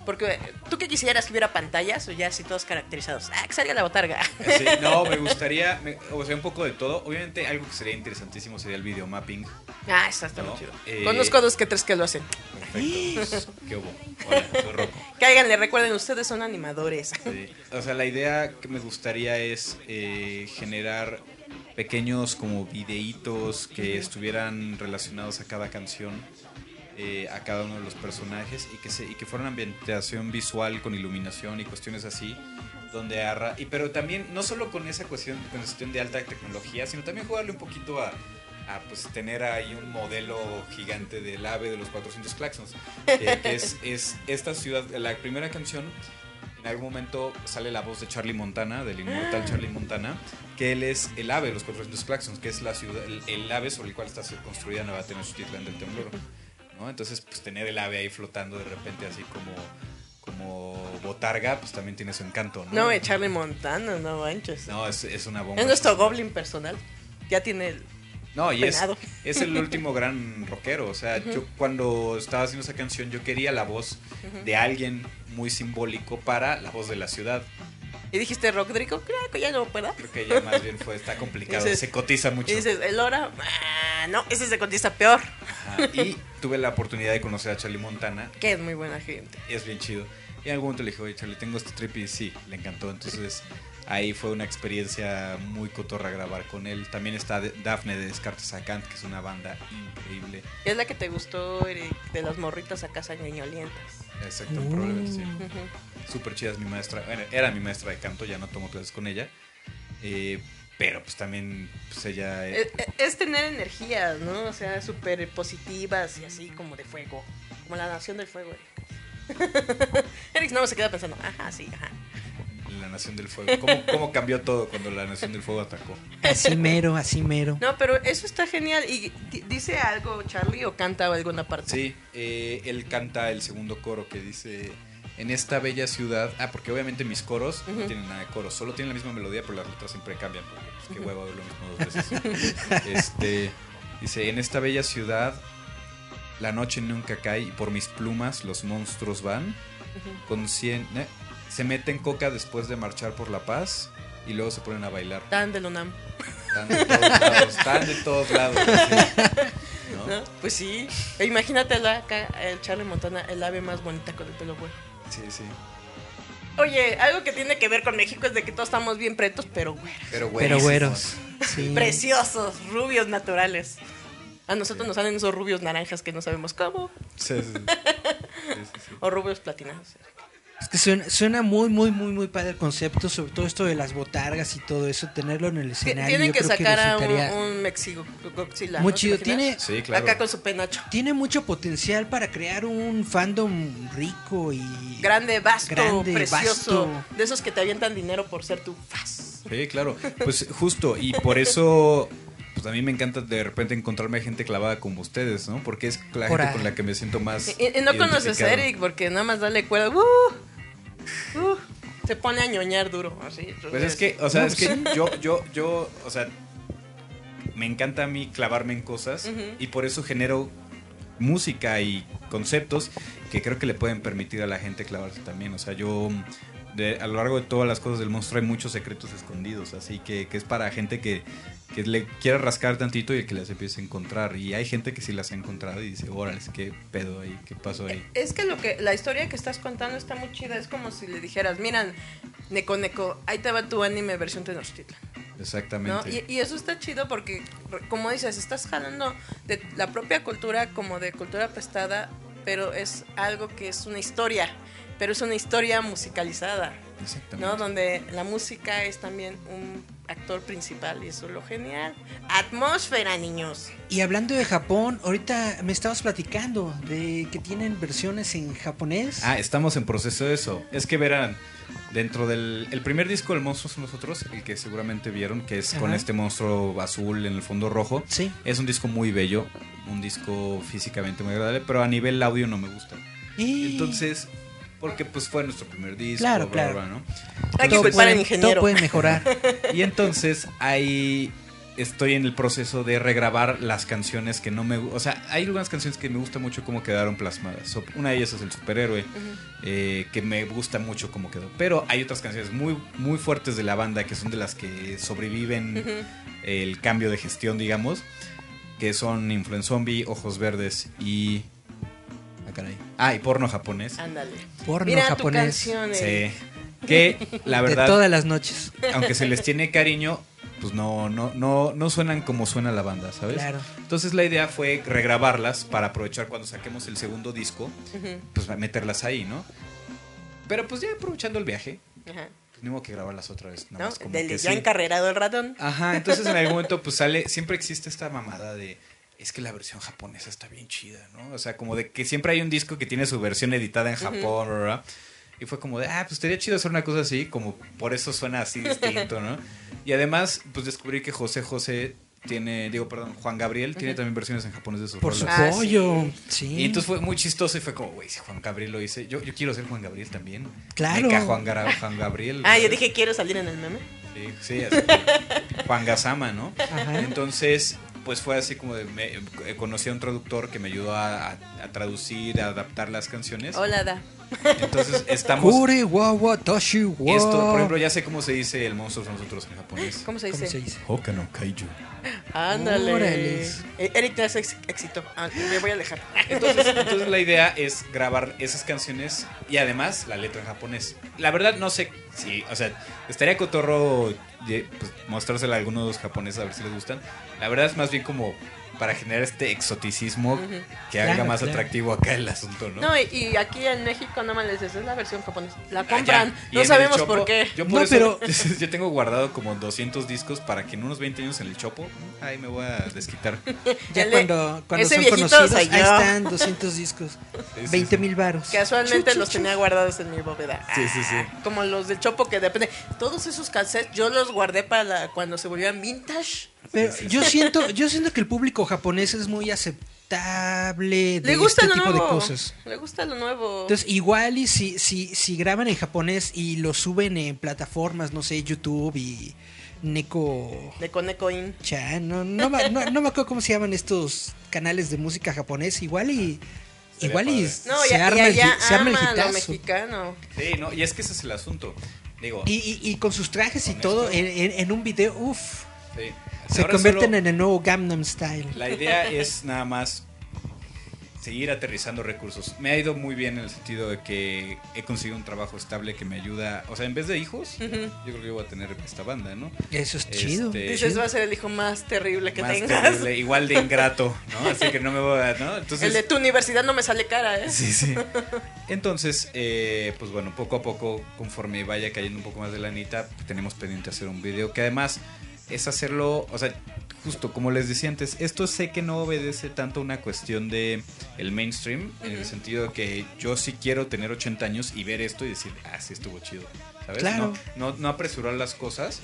Porque tú que quisieras que hubiera pantallas o ya así todos caracterizados. Ah, que salga la botarga. Sí, no, me gustaría, me- o sea, un poco de todo. Obviamente, algo que sería interesantísimo sería el videomapping. Ah, eso está No, muy chido. eh, Conozco dos que tres que lo hacen. Perfecto. ¿Qué hubo? Hola, soy Rocco. Cáiganle, recuerden, ustedes son animadores. Sí. O sea, la idea que me gustaría es eh, generar pequeños como videitos que estuvieran relacionados a cada canción, eh, a cada uno de los personajes y que, se, y que fuera una ambientación visual con iluminación y cuestiones así. Donde arra y pero también no solo con esa cuestión, cuestión de alta tecnología, sino también jugarle un poquito a, a, pues tener ahí un modelo gigante del ave de los 400 claxons, que, que es, es esta ciudad, la primera canción en algún momento sale la voz de Charlie Montana, del inmortal Charlie Montana, que él es el ave de los 400 Claxons, que es la ciudad, el, el ave sobre el cual está construida Nueva Tenochtitlan del Temblor. ¿No? Entonces, pues tener el ave ahí flotando de repente así como, como botarga, pues también tiene su encanto, ¿no? No, de Charlie Montana, no manches. No, es, es una bomba. Es nuestro goblin personal. Ya tiene el. No, y es, es el último gran rockero. O sea, yo cuando estaba haciendo esa canción, yo quería la voz de alguien muy simbólico para la voz de la ciudad. Y dijiste, Rodrigo, creo que ya no puedo. Creo que ya más bien fue, está complicado, Dices- se cotiza mucho. Y dices, el hora. Ah, no, ese se contesta peor. Ajá, Y tuve la oportunidad de conocer a Charlie Montana. Que es muy buena gente. Y es bien chido. Y en algún momento le dije, oye, Charlie, tengo este trip y sí, le encantó. Entonces ahí fue una experiencia muy cotorra grabar con él. También está Daphne de Descartes a Kant, que es una banda increíble. Es la que te gustó Eric, de las morritas a casa Exacto, probablemente sí. Súper chida es mi maestra. Bueno, era mi maestra de canto, ya no tomo clases con ella. Eh, pero pues también, pues ella... Es, es tener energías, ¿no? O sea, súper positivas y así como de fuego. Como la nación del fuego, Eric. Eric no se queda pensando, ajá, sí, ajá. La Nación del Fuego. ¿Cómo, cómo cambió todo cuando la Nación del Fuego atacó? Así mero, así mero. No, pero eso está genial. ¿Y di- dice algo Charlie o canta alguna parte? Sí, eh, él canta el segundo coro que dice en esta bella ciudad. Ah, porque obviamente mis coros no tienen nada de coro, solo tienen la misma melodía, pero las letras siempre cambian. Porque pues, qué huevo lo mismo dos veces. este dice en esta bella ciudad la noche nunca cae y por mis plumas los monstruos van. Con cien, eh, se meten coca después de marchar por la paz y luego se ponen a bailar. Tan de Lunam. Están de todos lados, están de todos lados. sí. ¿No? ¿No? Pues sí. E imagínate la- acá, el Charlie Montana, el ave más bonita con el pelo güero. Sí, sí. Oye, algo que tiene que ver con México es de que todos estamos bien pretos, pero güeros. Pero Pero güerísimos. güeros. Sí. Preciosos, rubios naturales. A nosotros nos salen esos rubios naranjas que no sabemos cómo. Sí, sí, sí. Sí, sí, sí. O rubios platinados. Es que suena, suena muy, muy, muy, muy padre el concepto, sobre todo esto de las botargas y todo eso, tenerlo en el escenario. Tienen yo que creo sacar a un, un Mexigo Godzilla. muy ¿no? ¿Te chido. imaginas? Tiene, Sí, claro. Acá con su penacho. tiene mucho potencial para crear un fandom rico y Grande, vasto, Grande, precioso. vasto. De esos que te avientan dinero por ser tu faz. Sí, claro. Pues justo, y por eso pues a mí me encanta de repente encontrarme gente clavada como ustedes, ¿no? Porque es la gente con la que me siento más. Y, y no conoces a. Eric porque nada más dale cuerda. ¡uh! ¡Uh! se pone a ñoñar duro. Así, Pues es que, o sea, es que yo, yo, yo, o sea, me encanta a mí clavarme en cosas y por eso genero música y conceptos que creo que le pueden permitir a la gente clavarse también. O sea, yo de- a lo largo de todas las cosas del monstruo hay muchos secretos escondidos, así que, que es para gente que, que le quiera rascar tantito y que las empiece a encontrar. Y hay gente que sí las ha encontrado y dice, órale, qué pedo ahí, qué pasó ahí. Es que lo que la historia que estás contando está muy chida. Es como si le dijeras, miran, Neko Neko, ahí te va tu anime versión Tenochtitlan. ¿no? Exactamente. Y, y eso está chido porque, como dices, estás jalando de la propia cultura como de cultura prestada, pero es algo que es una historia, pero es una historia musicalizada, Exactamente. ¿no? Donde la música es también un actor principal y eso es lo genial. Atmósfera, niños. Y hablando de Japón, ahorita me estabas platicando de que tienen versiones en japonés. Ah, estamos en proceso de eso. Es que verán, Dentro del el primer disco, El monstruo son nosotros, el que seguramente vieron, que es con este monstruo azul en el fondo rojo. Sí. Es un disco muy bello, un disco físicamente muy agradable, pero a nivel audio no me gusta. Y- Entonces, porque pues fue nuestro primer disco, Claro, bla, claro. bla, bla, ¿no? Hay que todo culpar al puede- ingeniero. Todo puede mejorar. Y entonces ahí estoy en el proceso de regrabar las canciones que no me O sea, hay algunas canciones que me gusta mucho cómo quedaron plasmadas. So- Una de ellas es El Superhéroe, eh, que me gusta mucho cómo quedó. Pero hay otras canciones muy, muy fuertes de la banda que son de las que sobreviven el cambio de gestión, digamos. Que son Influence Zombie, Ojos Verdes y... Ah, caray. Ah, y porno japonés. Ándale. Porno Mira tu japonés. canción. eh. Sí. Que la verdad De todas las noches. aunque se les tiene cariño, pues no, no, no, no suenan como suena la banda, ¿sabes? Claro. Entonces la idea fue regrabarlas para aprovechar cuando saquemos el segundo disco, pues meterlas ahí, ¿no? Pero pues ya aprovechando el viaje, Ajá. pues ni modo que grabarlas otra vez. Nada ¿No? más como Del que ya sí. encarrerado el ratón. Ajá, entonces en algún momento pues sale, siempre existe esta mamada de, es que la versión japonesa está bien chida, ¿no? O sea, como de que siempre hay un disco que tiene su versión editada en Japón, ¿verdad? Y fue como de, ah, pues estaría chido hacer una cosa así, como por eso suena así distinto, ¿no? Y además, pues descubrí que José José tiene, digo, perdón, Juan Gabriel tiene también versiones en japonés de sus Por su rolas. Ah, pollo. Sí. Y entonces fue muy chistoso y fue como, güey, si Juan Gabriel lo hice, yo, yo quiero ser Juan Gabriel también. Claro. Meca Juan, Juan Gabriel. Ah, yo dije quiero salir en el meme. Sí, sí, así. Juan Gasama, ¿no? Ajá. Entonces, pues fue así como de, me- eh, conocí a un traductor que me ayudó a, a- a traducir, a adaptar las canciones. Hola, Da. Entonces, estamos... Esto, por ejemplo, ya sé cómo se dice el monstruo son nosotros en japonés. ¿Cómo se dice? ¿Cómo se dice? Hoka no Kaiju. Ándale. Eh, Eric te hace ex- éxito. Ah, me voy a alejar. Entonces, entonces la idea es grabar esas canciones y además la letra en japonés. La verdad no sé si, o sea, estaría cotorro de, pues, mostrársela a algunos japoneses a ver si les gustan. La verdad es más bien como para generar este exoticismo que haga Claro, más claro. atractivo acá el asunto, ¿no? No, y, y aquí en México no me les dices, es la versión japonesa. La Ah, compran. No sabemos Chopo, por qué. Yo por No, eso pero- yo tengo guardado como 200 discos para que en unos 20 años en el Chopo, ahí me voy a desquitar. Ya cuando, cuando son conocidos, ahí están 200 discos. sí, 20 mil varos. Casualmente Chu, chu, los chu. tenía guardados en mi bóveda. Sí, sí, sí. Ah, Como los del Chopo que depende. Todos esos cassettes yo los guardé para la- cuando se volvían vintage. Pero yo siento, yo siento que el público japonés es muy aceptable de Le gusta este lo tipo nuevo. de cosas. Le gusta lo nuevo. Entonces, igual y si, si, si graban en japonés y lo suben en plataformas, no sé, YouTube y Neko de Conecoin. Chan, no, no, me- no, no me acuerdo cómo se llaman estos canales de música japonés, igual y Sería igual y padre. No, se, arma y el, hi- se arma el ama lo hitazo. mexicano. Sí, no, y es que ese es el asunto. Digo, Y, y- y con sus trajes y todo en, en- en un video, uff, sí. se Ahora convierten solo- en el nuevo Gangnam Style. La idea es nada más seguir aterrizando recursos. Me ha ido muy bien en el sentido de que he conseguido un trabajo estable que me ayuda. O sea, en vez de hijos, yo creo que voy a tener esta banda, ¿no? Eso es Este, chido. Dices, chido. va a ser el hijo más terrible que Más tengas. terrible, igual de ingrato, ¿no? Así que no me voy a. ¿no? Entonces, El de tu universidad no me sale cara, ¿eh? Sí, sí. Entonces, eh, pues bueno, poco a poco, conforme vaya cayendo un poco más de la anita, tenemos pendiente hacer un video que además es hacerlo, o sea, justo como les decía antes, esto sé que no obedece tanto a una cuestión de el mainstream, en el sentido de que yo sí quiero tener 80 años y ver esto y decir, ah, sí estuvo chido, ¿sabes? Claro. No, no, no apresurar las cosas.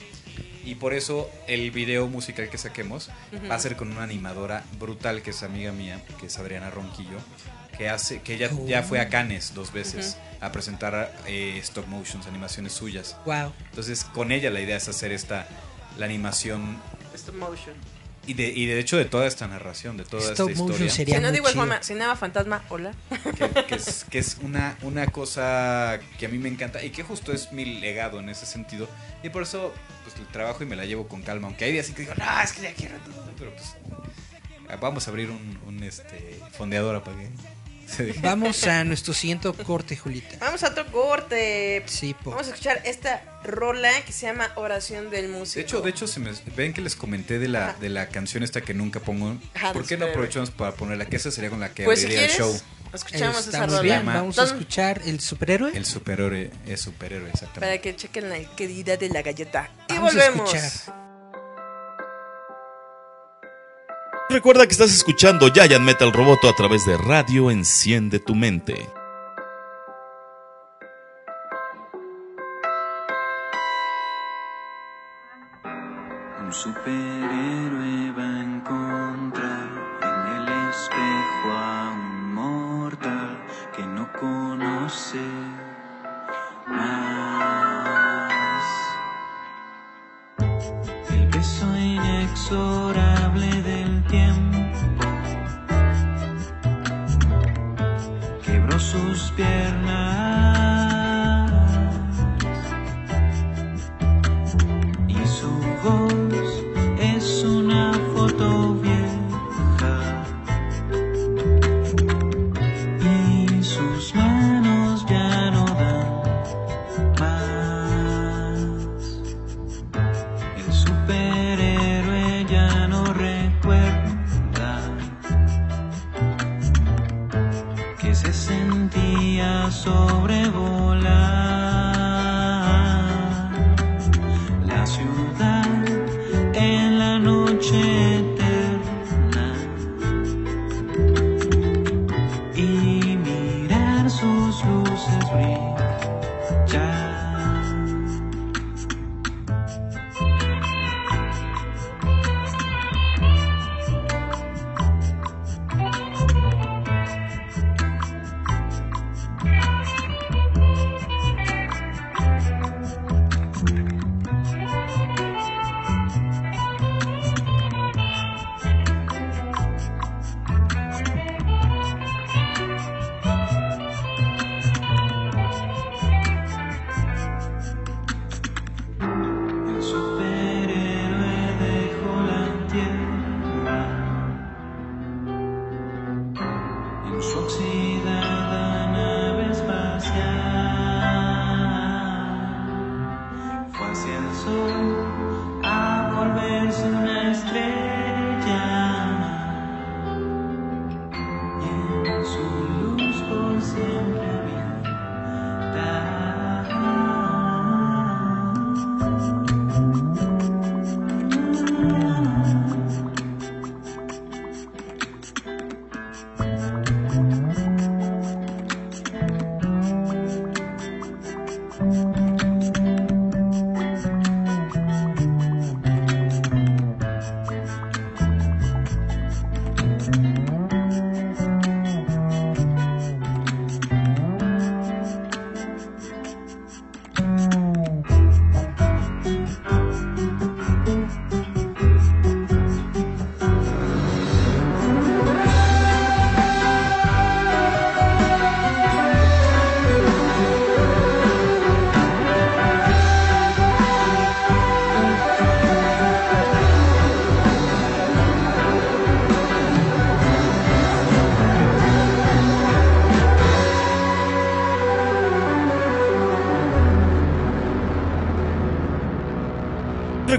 Y por eso el video musical que saquemos va a ser con una animadora brutal que es amiga mía, que es Adriana Ronquillo, que hace, que ella ya fue a Cannes dos veces a presentar eh, stop motions, animaciones suyas. Wow. Entonces con ella la idea es hacer esta la animación Stop motion. y de, y de hecho de toda esta narración, de toda Stop esta historia. sería Si no digo el chido. Juanma, Cinema Fantasma, hola. que, que es, que es una, una cosa que a mí me encanta y que justo es mi legado en ese sentido. Y por eso pues el trabajo y me la llevo con calma. Aunque hay días así que digo, no, es que ya quiero todo. Pero pues vamos a abrir un, un, este fondeador para que Vamos a nuestro siguiente corte, Julita. Vamos a otro corte. Sí, po. Vamos a escuchar esta rola que se llama Oración del Músico. De hecho, de hecho se me, ven que les comenté de la, de la canción esta que nunca pongo. Ajá, ¿Por qué no aprovechamos para ponerla? Que esa sería con la que pues si abriría el show. escuchamos esa rola. bien, vamos a escuchar el superhéroe. El superhéroe es superhéroe, exactamente. Para que chequen la calidad de la galleta. Y Vamos a volvemos. escuchar. Recuerda que estás escuchando Giant Metal Roboto a través de Radio Enciende tu Mente. Un superhéroe va a encontrar en el espejo a un mortal que no conoce más. El peso inexorable.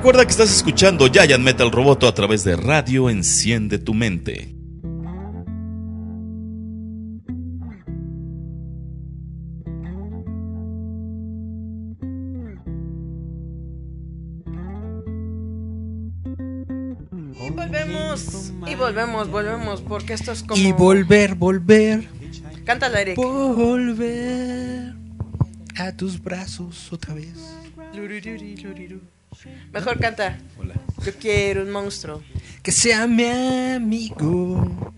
Recuerda que estás escuchando Giant Metal Roboto a través de Radio Enciende tu Mente. Y volvemos, y volvemos, volvemos, porque esto es como... Y volver, volver, Cántala, Eric. volver a tus brazos otra vez. Luriru. Mejor canta. Hola. Yo quiero un monstruo. Que sea mi amigo,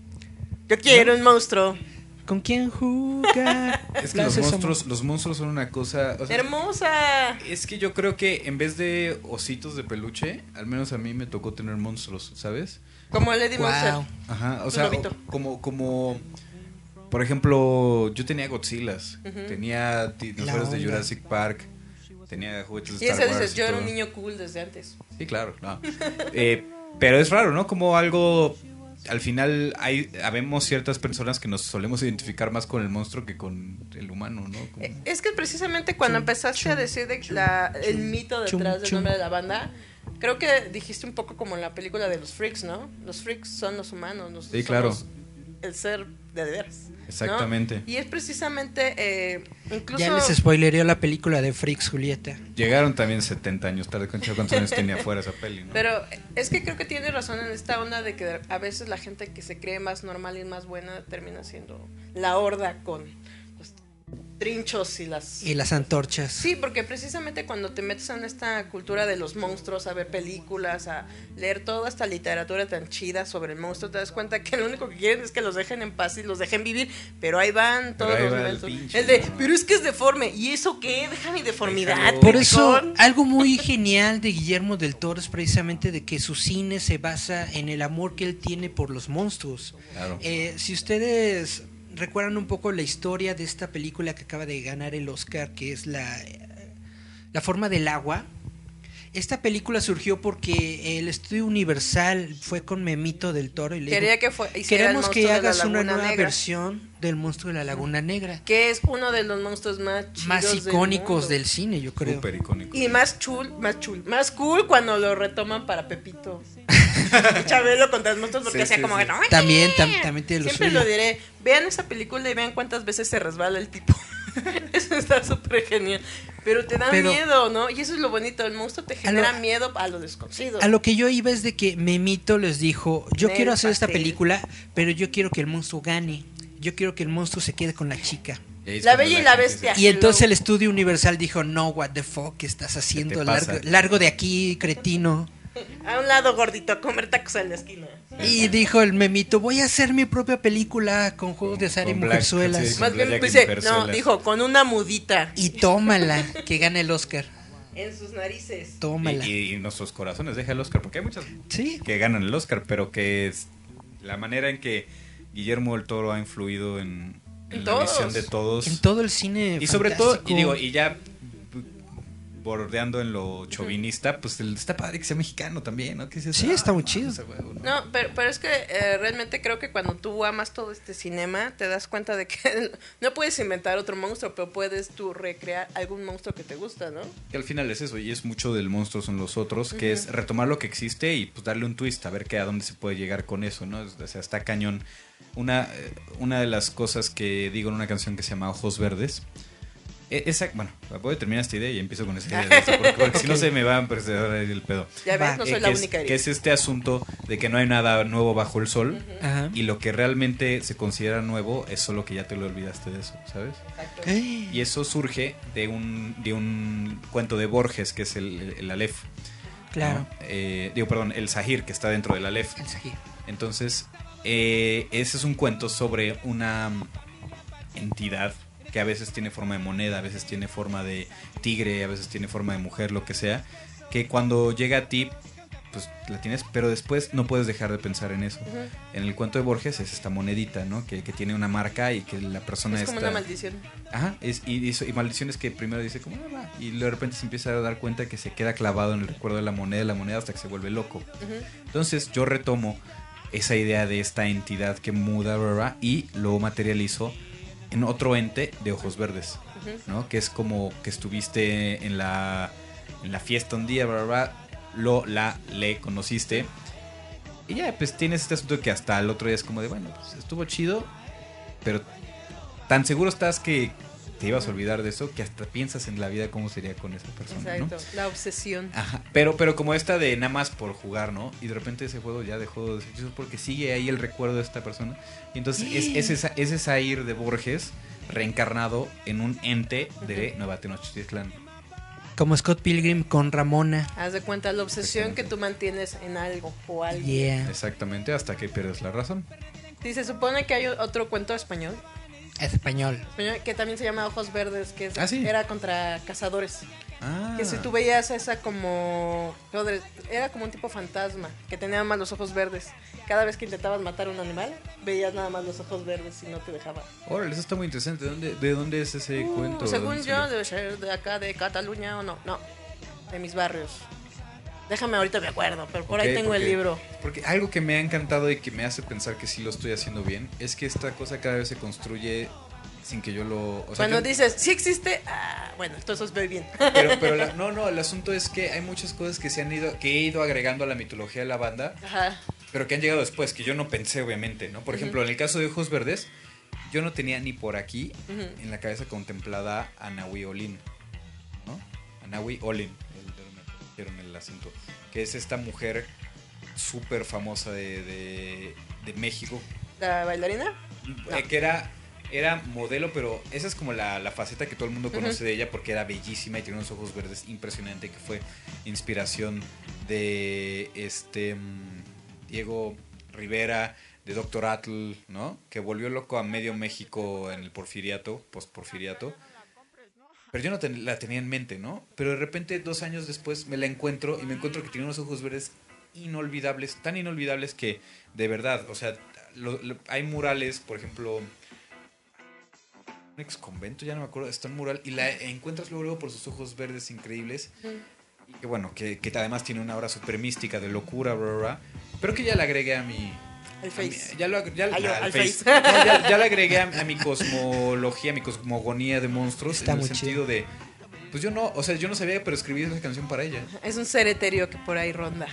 Yo quiero un monstruo. con quien jugar. Es que los monstruos, los monstruos son una cosa. o sea, Hermosa. Es que yo creo que en vez de ositos de peluche, al menos a mí me tocó tener monstruos, ¿sabes? Como Lady Wow. Monster. Ajá, o sea, o- como, como, por ejemplo, yo tenía Godzillas, Ujú. tenía dinosaurios de. Jurassic Park, tenía juguetes de Y Star eso Wars dices, y yo era un niño cool desde antes. Sí, claro, no. Eh, pero es raro, ¿no? Como algo, al final hay, habemos ciertas personas que nos solemos identificar más con el monstruo que con el humano, ¿no? Como- Eh, Es que precisamente cuando empezaste a decir de la- el mito detrás del nombre de la banda, creo que dijiste un poco como en la película de los freaks, ¿no? Los freaks son los humanos, nosotros Sí, claro. somos el ser de de veras. ¿no? Exactamente. Y es precisamente, eh, incluso... Ya les spoilereó la película de Freaks Julieta. Llegaron también 70 años tarde, ¿cuántos cuántos años tenía fuera esa peli, no? Pero es que creo que tiene razón en esta onda de que a veces la gente que se cree más normal y más buena termina siendo la horda con... trinchos y las... Y las antorchas. Sí, porque precisamente cuando te metes en esta cultura de los monstruos, a ver películas, a leer toda esta literatura tan chida sobre el monstruo, te das cuenta que lo único que quieren es que los dejen en paz y los dejen vivir, pero ahí van todos ahí los va el monstruos. pinche, El de, ¿no? pero es que es deforme, ¿y eso qué? Deja mi deformidad. Déjalo. Por eso, algo muy genial de Guillermo del Toro es precisamente de que su cine se basa en el amor que él tiene por los monstruos. Claro. Eh, si ustedes recuerdan un poco la historia de esta película que acaba de ganar el Oscar, que es la, la forma del agua, esta película surgió porque el estudio Universal fue con Memito del Toro y le Quería dijo, que fue, queremos que hagas una nueva Negra". versión del monstruo de la Laguna Negra. Que es uno de los monstruos más chidos Más del icónicos mundo. del cine, yo creo. Súper icónico. Y más chul, más chul, más cool cuando lo retoman para Pepito. Chabelo contra los monstruos porque Sí, hacía sí, como sí. que no. También, tam- también tiene lo Siempre suyo. lo diré. Vean esa película y vean cuántas veces se resbala el tipo. eso está súper genial. Pero te da Pero- miedo, ¿no? Y eso es lo bonito. El monstruo te genera lo- miedo a lo desconocido. A lo que yo iba es de que Memito les dijo, yo Nel quiero hacer esta película, pero yo quiero que el monstruo gane. Yo quiero que el monstruo se quede con la chica. La Bella y la Bestia. Y entonces el estudio Universal dijo, no, what the fuck, ¿qué estás haciendo? largo de aquí, cretino. A un lado, gordito, a comer tacos en la esquina. Y dijo el Memito, voy a hacer mi propia película con juegos de azar y Con Black- mujerzuelas. sí. Más bien, dice, no, dijo, con una mudita Y tómala, que gane el Oscar. en sus narices. Tómala. Y, y nuestros corazones deja el Oscar, porque hay muchas Sí. que ganan el Oscar, pero que es la manera en que Guillermo del Toro ha influido en, en En la todos. visión de todos. En todo el cine. y sobre todo, y digo, y ya bordeando en lo chauvinista, pues está padre que sea mexicano también, ¿no? Sí, está muy chido. ¿no? No, pero, pero es que eh, realmente creo que cuando tú amas todo este cinema, te das cuenta de que no puedes inventar otro monstruo, pero puedes tú recrear algún monstruo que te gusta, ¿no? Que al final es eso, y es mucho del monstruo son los otros, que es retomar lo que existe y pues darle un twist, a ver que a dónde se puede llegar con eso, ¿no? O sea, está cañón. Una, eh, una de las cosas que digo en una canción que se llama Ojos Verdes, esa, bueno, voy a terminar esta idea y empiezo con esa idea, de esto, porque, porque si no se me va a perder el pedo. Ya ves, no Eh, soy la que, es, única. que Erika. es este asunto de que no hay nada nuevo bajo el sol y lo que realmente se considera nuevo es solo que ya te lo olvidaste de eso, ¿sabes? Eh, Y eso surge de un, de un cuento de Borges, que es el, el, Aleph. Claro. ¿no? Eh, digo, perdón, el Sahir, que está dentro del Aleph. El Sahir. Entonces, eh, ese es un cuento sobre una entidad que a veces tiene forma de moneda, a veces tiene forma de tigre, a veces tiene forma de mujer, lo que sea, que cuando llega a ti, pues la tienes, pero después no puedes dejar de pensar en eso. En el cuento de Borges es esta monedita, ¿no? Que, que tiene una marca y que la persona Es como está... una maldición. Ajá, es, y, eso- y maldiciones que primero dice como, "Ah, va", y de repente se empieza a dar cuenta que se queda clavado en el recuerdo de la moneda, de la moneda hasta que se vuelve loco. Entonces yo retomo esa idea de esta entidad que muda, y lo materializo en otro ente de ojos verdes, ¿no? Que es como que estuviste en la, en la fiesta un día, bla, bla, bla, lo, la, le conociste. Y ya, pues tienes este asunto que hasta el otro día es como de, bueno, pues estuvo chido, pero tan seguro estás que te ibas a olvidar de eso que hasta piensas en la vida cómo sería con esa persona, ¿no? Exacto, la obsesión. Ajá, pero, pero como esta de nada más por jugar, ¿no? Y de repente ese juego ya dejó de ser porque sigue ahí el recuerdo de esta persona. Y entonces es, es, esa, es esa ir de Borges reencarnado en un ente de Nueva Tenochtitlán. Como Scott Pilgrim con Ramona. Haz de cuenta la obsesión que tú mantienes en algo o alguien. Yeah. Exactamente, hasta que pierdes la razón. Sí, se supone que hay otro cuento español, Es español. español que también se llama Ojos Verdes, que es- Ah, sí. era contra cazadores. Ah, Que si tú veías esa como... Era como un tipo fantasma, que tenía más los ojos verdes. Cada vez que intentabas matar a un animal, veías nada más los ojos verdes y no te dejaba. Órale, eso está muy interesante. ¿De dónde, de dónde es ese Uh, cuento? ¿De según yo, salió? debe ser de acá, de Cataluña o no. No, de mis barrios. Déjame ahorita me acuerdo, pero por ahí tengo el libro. Porque algo que me ha encantado y que me hace pensar que sí lo estoy haciendo bien es que esta cosa cada vez se construye sin que yo lo. O sea, Cuando que- dices, sí existe, ah, bueno, entonces voy bien. Pero, pero la- no, no, el asunto es que hay muchas cosas que se han ido, que he ido agregando a la mitología de la banda, Ajá. pero que han llegado después, que yo no pensé, obviamente, ¿no? Por ejemplo, en el caso de Ojos Verdes, yo no tenía ni por aquí en la cabeza contemplada a Nahui Olin, ¿no? A Nahui Olin, el, el- asunto, que es esta mujer súper famosa de, de, de México, ¿La bailarina? No. eh, que era era modelo, pero esa es como la, la faceta que todo el mundo conoce Ujú. de ella porque era bellísima y tiene unos ojos verdes impresionante que fue inspiración de este mm, Diego Rivera, de Doctor Atl, ¿no? Que volvió loco a medio México en el porfiriato, post-porfiriato. Pero yo no ten- la tenía en mente, ¿no? Pero de repente, dos años después, me la encuentro y me encuentro que tiene unos ojos verdes inolvidables, tan inolvidables que, de verdad, o sea, lo- lo- hay murales, por ejemplo, un ex convento, ya no me acuerdo, está un mural y la encuentras luego, luego por sus ojos verdes increíbles. Y que bueno, que, que además tiene una obra súper mística de locura, bla, bla, bla, pero que ya la agregué a mi... El Face. ya, lo, ya, Ay, al al Face. Face. No, ya, ya la agregué a, a mi cosmología, a mi cosmogonía de monstruos, Está en el sentido de... Pues yo no, o sea, yo no sabía, pero escribí esa canción para ella, Es un ser etéreo que por ahí ronda.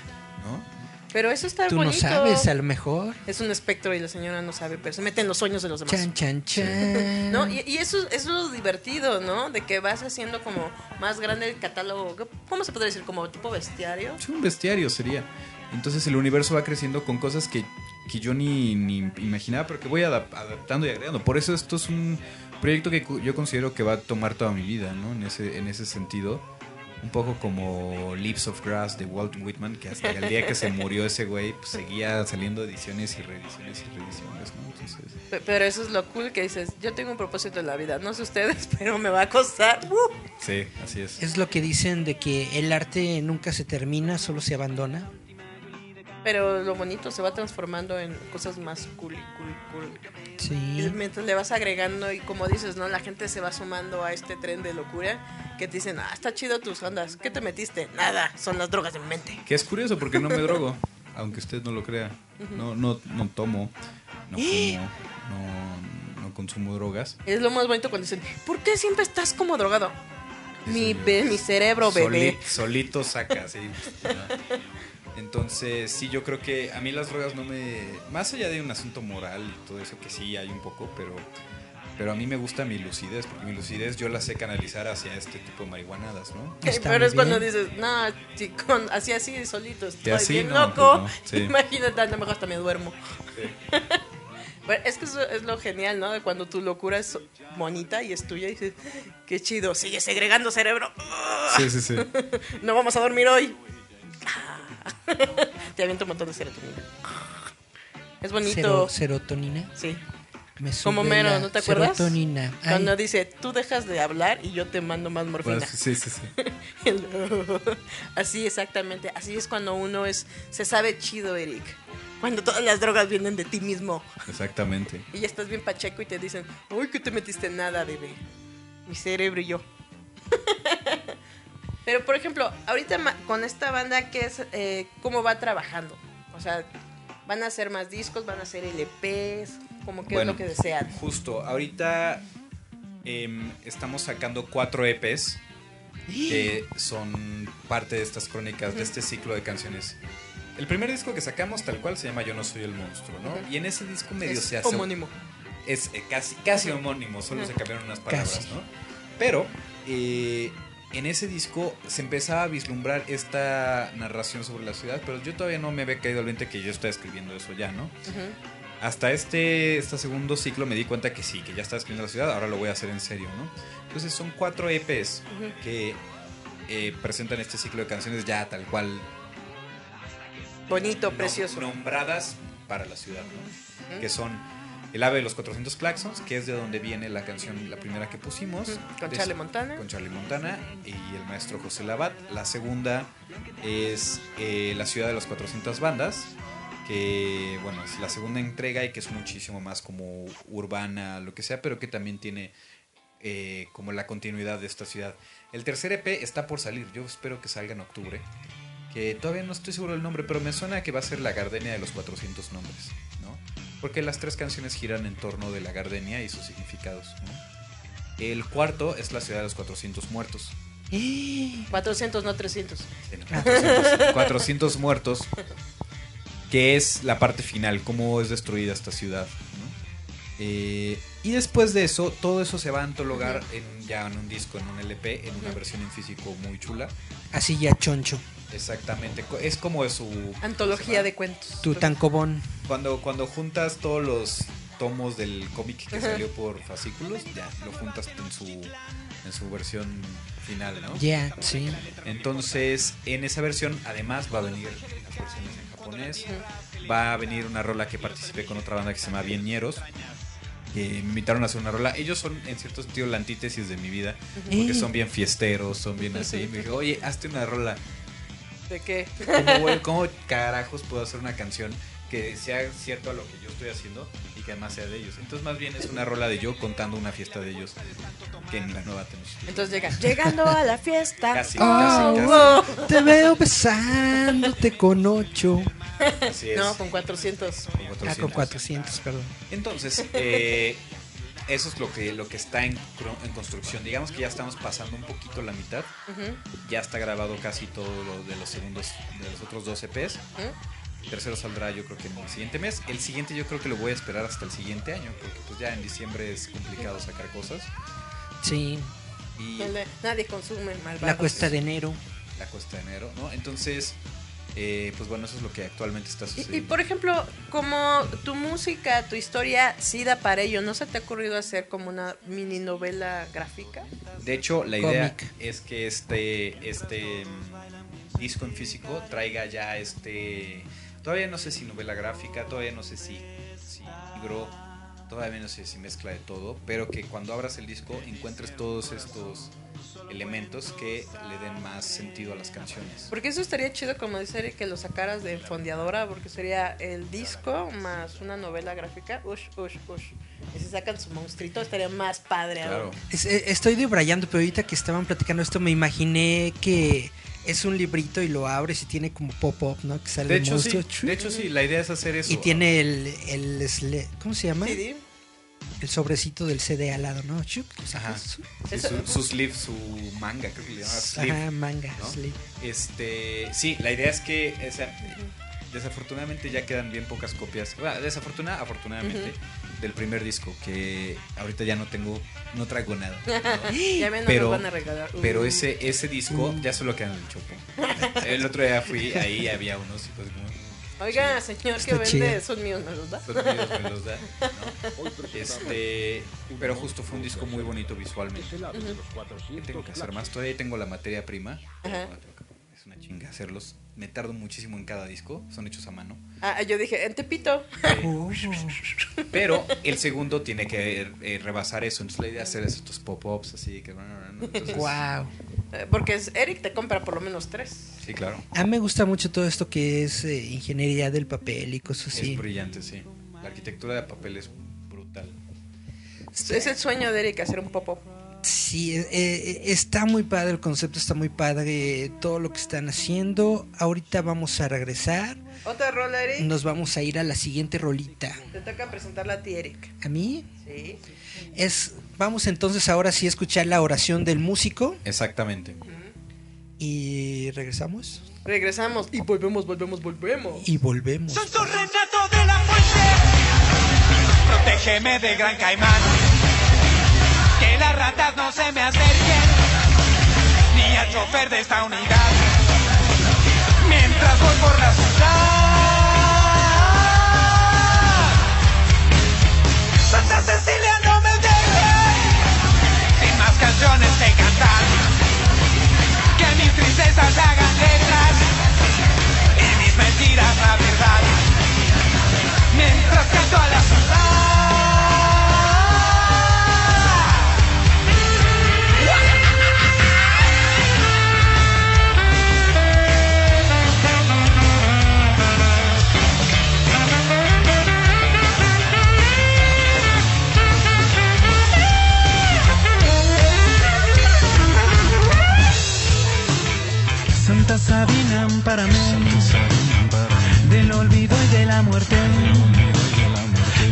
¿no? Pero eso está Tú bonito. no sabes, a lo mejor. Es un espectro y la señora no sabe, pero se mete en los sueños de los demás. Chan, chan, chan. ¿No? Y, y eso, eso es lo divertido, ¿no? De que vas haciendo como más grande el catálogo. ¿Cómo se podría decir? Como tipo bestiario. Es un bestiario sería. Entonces el universo va creciendo con cosas que, que yo ni, ni imaginaba, pero que voy adap- adaptando y agregando. Por eso esto es un proyecto que yo considero que va a tomar toda mi vida, ¿no? En ese, en ese sentido. Un poco como Leaves of Grass de Walt Whitman, que hasta el día que se murió ese güey, pues, seguía saliendo ediciones y reediciones y reediciones, ¿no? Entonces, Pe- Pero eso es lo cool que dices. Yo tengo un propósito en la vida. No sé ustedes, pero me va a costar. ¡Uh! sí, así es. Es lo que dicen de que el arte nunca se termina, solo se abandona. Pero lo bonito se va transformando en cosas más cool y cool y cool. Y Sí. mientras le vas agregando y como dices, ¿no? La gente se va sumando a este tren de locura que te dicen, ah, está chido tus ondas. ¿Qué te metiste? Nada, son las drogas de mi mente. Que es curioso porque no me drogo, aunque usted no lo crea. No, no, no tomo, no fumo, no, no consumo drogas. Es lo más bonito cuando dicen, ¿por qué siempre estás como drogado? Mi, mi cerebro, bebé. Soli- solito saca, sí. Entonces, sí, yo creo que a mí las drogas no me... Más allá de un asunto moral y todo eso, que sí hay un poco, pero, pero a mí me gusta mi lucidez, porque mi lucidez yo la sé canalizar hacia este tipo de marihuanadas, ¿no? Está Pero es cuando dices, no, si con, así así solito estoy así, bien no, loco. pues no, sí. Imagínate, a lo mejor hasta me duermo. Es que eso es lo genial, ¿no? De cuando tu locura es bonita y es tuya y dices, qué chido, sigue segregando cerebro. Sí, sí, sí. No vamos a dormir hoy. Te aviento un montón de serotonina. Es bonito. Cero- serotonina. Sí. Me sube Como Mero, ¿no te acuerdas? Serotonina. Ay, Cuando dice, tú dejas de hablar y yo te mando más morfina. Pues, sí, sí, sí. así exactamente, así es cuando uno es se sabe chido, Eric. Cuando todas las drogas vienen de ti mismo Exactamente. y ya estás bien pacheco y te dicen, "Uy, que te metiste en nada, bebé." Mi cerebro y yo. Pero por ejemplo, ahorita con esta banda qué es eh, cómo va trabajando? O sea, van a hacer más discos, van a hacer LPs, como qué Bueno, es lo que desean. Justo, ahorita em, estamos sacando cuatro EPs que son parte de estas crónicas, de este ciclo de canciones. El primer disco que sacamos tal cual se llama Yo no soy el monstruo, ¿no? Y en ese disco medio Es se hace... homónimo. Es eh, casi, casi homónimo, solo se cambiaron unas palabras, Casi. ¿no? Pero eh, en ese disco se empezaba a vislumbrar esta narración sobre la ciudad, pero yo todavía no me había caído al 20 que yo estaba escribiendo eso ya, ¿no? Hasta este, este segundo ciclo me di cuenta que sí, que ya estaba escribiendo la ciudad, ahora lo voy a hacer en serio, ¿no? Entonces son cuatro EPs que eh, presentan este ciclo de canciones ya tal cual Bonito, nom- precioso. nombradas para la ciudad, ¿no? Que son El ave de los 400 claxons, que es de donde viene la canción, la primera que pusimos. Con Charlie Montana. Con Charlie Montana y el maestro José Labat. La segunda es eh, La ciudad de las 400 bandas, que bueno, es la segunda entrega y que es muchísimo más como urbana, lo que sea, pero que también tiene eh, como la continuidad de esta ciudad. El tercer EP está por salir, yo espero que salga en octubre. Que todavía no estoy seguro del nombre, pero me suena que va a ser La Gardenia de los 400 nombres, ¿no? Porque las tres canciones giran en torno de la gardenia y sus significados, ¿no? El cuarto es La ciudad de los 400 muertos. 400, no 300. Sí, no, 400, 400 muertos, que es la parte final, cómo es destruida esta ciudad. Eh, y después de eso, todo eso se va a antologar en, ya en un disco, en un LP, en una versión en físico muy chula. Así ya choncho. Exactamente, es como su... Antología de cuentos. Tu tancobón. Cuando, cuando juntas todos los tomos del cómic que Ajá. salió por fascículos, ya lo juntas en su, en su versión final, ¿no? Ya, sí. Entonces, en esa versión, además, va a venir las versiones en japonés. Va a venir una rola que participé con otra banda que se llama Bien Ñeros. Que me invitaron a hacer una rola. Ellos son, en cierto sentido, la antítesis de mi vida. Porque son bien fiesteros, son bien así. Me dijo, oye, hazte una rola. ¿De qué? ¿Cómo, cómo carajos puedo hacer una canción que sea cierto a lo que yo estoy haciendo y que además sea de ellos? Entonces, más bien es una rola de yo contando una fiesta de ellos que en la nueva Tenochtitlan. Entonces llega, llegando a la fiesta. Casi, casi, Oh. casi. Te veo besándote con ocho. Así es. No, con 400. Ah, con 400, perdón. Entonces, eh, eso es lo que, lo que está en, construcción. Digamos que ya estamos pasando un poquito la mitad. Ya está grabado casi todo lo de los segundos, de los otros dos EPs. Ujú. El tercero saldrá yo creo que en el siguiente mes. El siguiente yo creo que lo voy a esperar hasta el siguiente año, porque pues ya en diciembre es complicado sacar cosas. Sí. Y Donde Nadie consume malvados. La cuesta de enero. la cuesta de enero, ¿no? Entonces, eh, pues bueno, eso es lo que actualmente está sucediendo. y, por ejemplo, como tu música, tu historia sí da para ello, ¿no se te ha ocurrido hacer como una mini novela gráfica? De hecho, la idea es que este, este mm, disco en físico traiga ya este... Todavía no sé si novela gráfica, todavía no sé si, si libro, todavía no sé si mezcla de todo, pero que cuando abras el disco encuentres todos estos elementos que le den más sentido a las canciones. Porque eso estaría chido, como dice Eric, que lo sacaras de fondeadora, porque sería el disco más una novela gráfica. Ush, ush, ush. Y si sacan su monstruito, estaría más padre. aún. Es- eh, estoy debrayando, pero ahorita que estaban platicando esto me imaginé que es un librito y lo abres y tiene como pop-up, ¿no? Que sale De el hecho, sí, monstruo. de hecho sí, la idea es hacer eso. Y tiene el, el sle- ¿cómo se llama? CD. El sobrecito del CD al lado, ¿no? Chup, Ajá. sacas. Sí, su, su sleeve, su manga, creo que le llama sleeve. Ajá, manga, ¿no? sleeve. Este, sí, la idea es que o sea, desafortunadamente ya quedan bien pocas copias. Bueno, desafortunada, afortunadamente, del primer disco, que ahorita ya no tengo, no traigo nada. ¿no? Ya no pero, van a regalar. Uh. pero ese, ese disco Uh. ya solo queda en el chopo. El otro día fui, ahí había unos y pues como, Oiga, señor que Está vende, chido. son míos, ¿me los da? Son míos, me los da, ¿no? Este, pero justo fue un disco muy bonito visualmente. ¿Qué tengo que hacer más? Todavía tengo la materia prima. Ajá. Es una chinga hacerlos. Me tardo muchísimo en cada disco. Son hechos a mano. Ah, yo dije, en Tepito. Pero el segundo tiene que eh, rebasar eso. Entonces la idea es hacer estos pop-ups así que... Entonces, Wow. Eh, Porque es- Eric te compra por lo menos tres. Sí, claro. A mí me gusta mucho todo esto que es eh, ingeniería del papel y cosas así. Es brillante, sí. La arquitectura de papel es brutal. Es el sueño de Eric hacer un popo. Sí, eh, eh, está muy padre el concepto, está muy padre todo lo que están haciendo. Ahorita vamos a regresar. Otra rola, Eric. Nos vamos a ir a la siguiente rolita. Te toca presentarla a ti, Eric. ¿A mí? Sí. Es, vamos entonces ahora sí a escuchar la oración del músico Exactamente. y regresamos Regresamos y volvemos, volvemos, volvemos. y volvemos. Soy tu retrato de la fuente. Protégeme del gran caimán. Que las ratas no se me acerquen. Ni al chofer de esta unidad. Mientras voy por la hagan Sabina, ampárame del olvido y de la muerte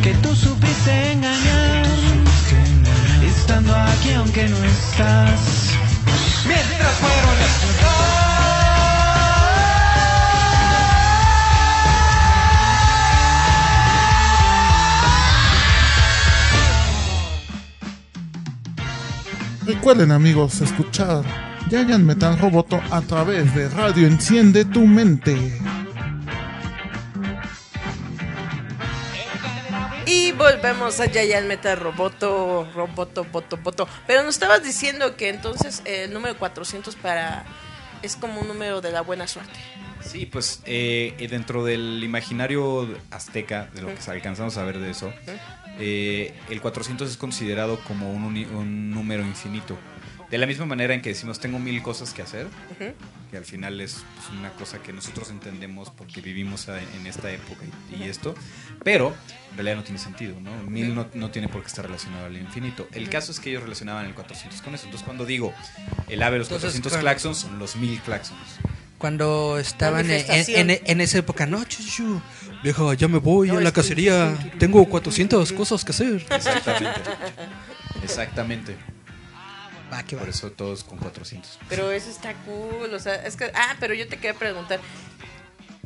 que tú supiste engañar. Estando aquí aunque no estás. Mientras fueron Recuerden amigos escuchar Giant Metal Roboto a través de Radio Enciende tu Mente. Y volvemos a Yayan Meta Roboto, Roboto, Boto, Boto. Pero nos estabas diciendo que entonces el número 400 para es como un número de la buena suerte. Sí, pues eh, eh, dentro del imaginario azteca, de lo que alcanzamos a ver de eso, eh, el 400 es considerado como un, un número infinito. De la misma manera en que decimos tengo mil cosas que hacer, que al final es pues, una cosa que nosotros entendemos porque vivimos en esta época y, y esto, pero en realidad no tiene sentido, ¿no? Mil no, no tiene por qué estar relacionado al infinito. El caso es que ellos relacionaban el 400 con eso. Entonces cuando digo el ave de los Entonces, 400 cuando- claxons, son los mil claxons. Cuando estaban en- en esa época, no, chuchu, vieja, ya me voy a la cacería, tengo 400 cosas que hacer. Exactamente. Exactamente. Va, que va. Por eso todos con 400. Pero eso está cool, o sea, es que... Ah, pero yo te quería preguntar,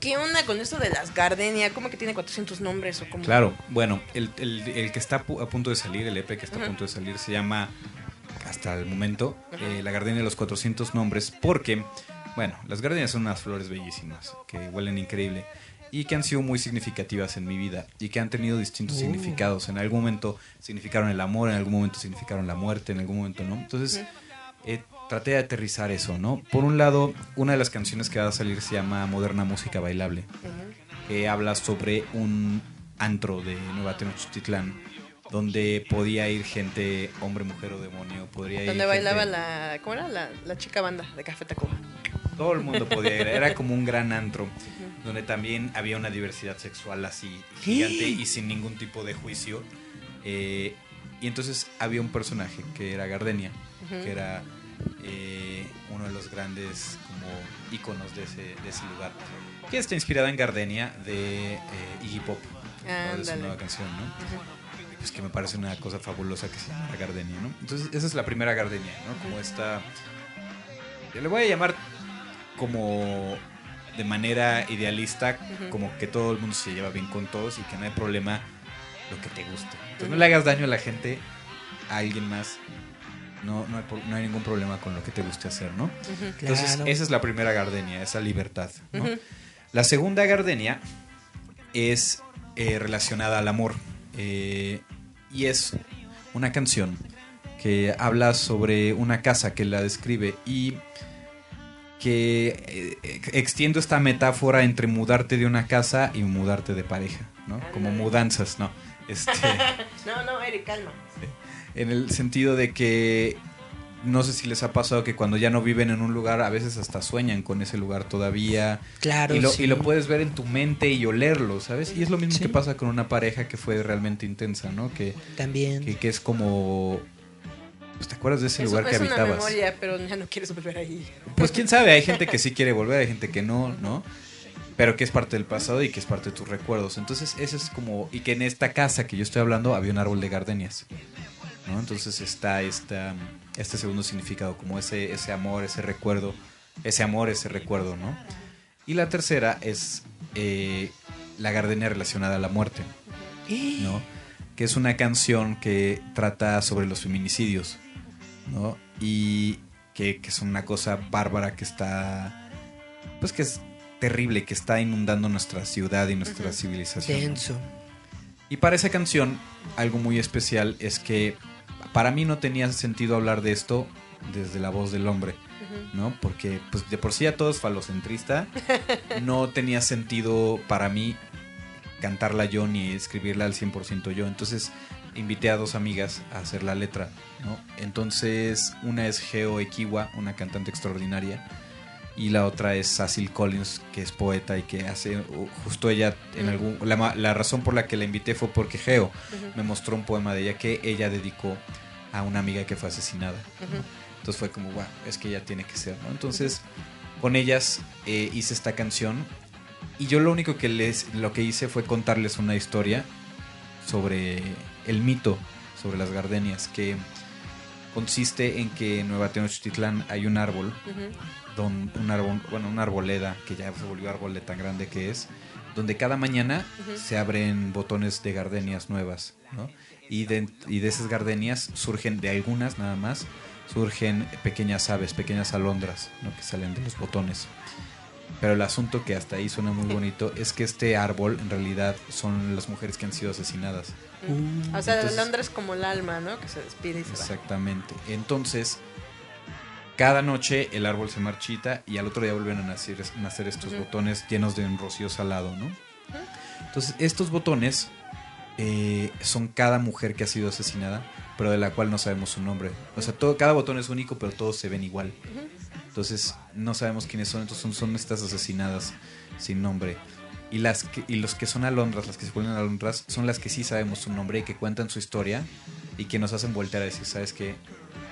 ¿qué onda con esto de las gardenia? ¿Cómo que tiene 400 nombres o cómo? Claro, bueno, el, el- el que está a pu- a punto de salir, el EP que está a punto de salir, se llama, hasta el momento, eh, La Gardenia de los 400 Nombres, porque, bueno, las gardenias son unas flores bellísimas, que huelen increíble, y que han sido muy significativas en mi vida, y que han tenido distintos Uh. significados. En algún momento significaron el amor, en algún momento significaron la muerte, en algún momento no. Entonces, eh, traté de aterrizar eso, ¿no? Por un lado, una de las canciones que va a salir se llama Moderna Música Bailable que habla sobre un antro de Nueva Tenochtitlán donde podía ir gente, hombre, mujer o demonio, podría ir Donde gente- bailaba la... ¿Cómo era? La, la chica banda de Café Tacuba. Todo el mundo podía ir, era como un gran antro donde también había una diversidad sexual así gigante y sin ningún tipo de juicio. Eh, y entonces había un personaje que era Gardenia, que era eh, uno de los grandes como íconos de ese, de ese lugar, que está inspirada en Gardenia de eh, Iggy Pop, de su nueva canción, ¿no? Pues que me parece una cosa fabulosa que se llama Gardenia, ¿no? Entonces esa es la primera Gardenia, ¿no? Como esta... Yo le voy a llamar como de manera idealista, como que todo el mundo se lleva bien con todos y que no hay problema lo que te guste. Entonces no le hagas daño a la gente, a alguien más. No, no, hay, por- no hay ningún problema con lo que te guste hacer, ¿no? Entonces Claro. esa es la primera gardenia, esa libertad. La segunda gardenia es eh, relacionada al amor eh, y es una canción que habla sobre una casa que la describe y que eh, extiendo esta metáfora entre mudarte de una casa y mudarte de pareja, ¿no? Como mudanzas, ¿no? Este, no, no, Eric, calma. en el sentido de que no sé si les ha pasado que cuando ya no viven en un lugar a veces hasta sueñan con ese lugar todavía. Claro, Y lo, sí. y lo puedes ver en tu mente y olerlo, ¿sabes? Y es lo mismo Sí. que pasa con una pareja que fue realmente intensa, ¿no? Que, También. que, que es como... Pues, ¿Te acuerdas de ese Es, lugar que es una habitabas? memoria, pero ya no quieres volver ahí. Pues quién sabe, hay gente que sí quiere volver, hay gente que no, ¿no? Pero que es parte del pasado y que es parte de tus recuerdos. Entonces, eso es como. Y que en esta casa que yo estoy hablando había un árbol de gardenias. ¿no? Entonces está esta, este segundo significado, como ese, ese amor, ese recuerdo, ese amor, ese recuerdo, ¿no? Y la tercera es eh, la gardenia relacionada a la muerte, ¿no? Que es una canción que trata sobre los feminicidios, ¿no? Y que, que son una cosa bárbara que está, pues que es terrible, que está inundando nuestra ciudad y nuestra civilización. ¿no? Denso. Y para esa canción, algo muy especial es que para mí no tenía sentido hablar de esto desde la voz del hombre, ¿no? Porque pues de por sí ya todo es falocentrista, no tenía sentido para mí cantarla yo ni escribirla al 100% yo. Entonces invité a dos amigas a hacer la letra, ¿no? Entonces una es Geo Ekiwa, una cantante extraordinaria, y la otra es Cecil Collins, que es poeta y que hace uh, justo ella en algún la, la razón por la que la invité fue porque Geo Ujú. me mostró un poema de ella que ella dedicó a una amiga que fue asesinada. ¿no? Ujú. Entonces fue como, wow, es que ella tiene que ser, ¿no? Entonces con ellas eh, hice esta canción y yo lo único que les lo que hice fue contarles una historia sobre el mito sobre las gardenias que consiste en que en Nueva Tenochtitlán hay un árbol don- un árbol, bueno, una arboleda que ya se volvió árbol de tan grande que es, donde cada mañana se abren botones de gardenias nuevas, ¿no? Y de, y de esas gardenias surgen, de algunas nada más, surgen pequeñas aves, pequeñas alondras, ¿no? Que salen de los botones. Pero el asunto que hasta ahí suena muy bonito es que este árbol en realidad son las mujeres que han sido asesinadas. O sea, Entonces- Londra es como el alma, ¿no? Que se despide y se va. Exactamente. Entonces, cada noche el árbol se marchita y al otro día vuelven a nacer, nacer estos botones llenos de un rocío salado, ¿no? Entonces, estos botones eh, son cada mujer que ha sido asesinada, pero de la cual no sabemos su nombre. O sea, todo, cada botón es único, pero todos se ven igual. Entonces, no sabemos quiénes son. Entonces, son, son estas asesinadas sin nombre. Y, las que- y los que son alondras, las que se vuelven alondras, son las que sí sabemos su nombre y que cuentan su historia y que nos hacen voltear a decir, ¿sabes qué?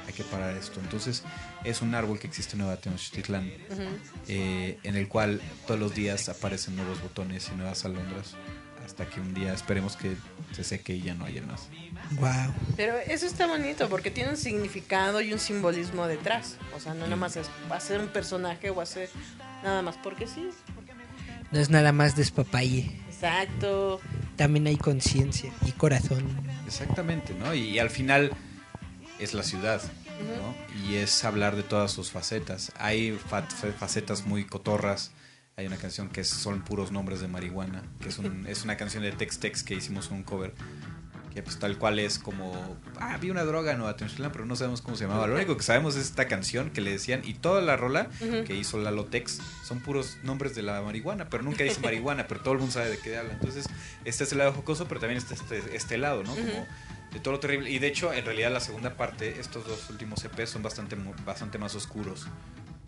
Hay que parar esto. Entonces, es un árbol que existe en Nueva Tenochtitlán, Ujú. eh, en el cual todos los días aparecen nuevos botones y nuevas alondras. Hasta que un día esperemos que se seque y ya no haya más. Wow. Pero eso está bonito porque tiene un significado y un simbolismo detrás. O sea, no nada más es va a ser un personaje o va a ser nada más porque sí. No es nada más despapalle. Exacto. También hay conciencia y corazón. Exactamente, ¿no? Y, al final es la ciudad, ¿no? Y es hablar de todas sus facetas. Hay fa- fa- facetas muy cotorras. Hay una canción que son puros nombres de marihuana, que es, un- es una canción de Tex Tex que hicimos un cover. Que pues tal cual es como, ah, vi una droga en Nueva Tenochtitlán, pero no sabemos cómo se llamaba. Lo único que sabemos es esta canción que le decían, y toda la rola que hizo Lalo Tex son puros nombres de la marihuana, pero nunca dice marihuana, pero todo el mundo sabe de qué habla. Entonces, este es el lado jocoso, pero también está este, este lado, ¿no? Como de todo lo terrible. Y de hecho, en realidad, la segunda parte, estos dos últimos EPs son bastante, bastante más oscuros.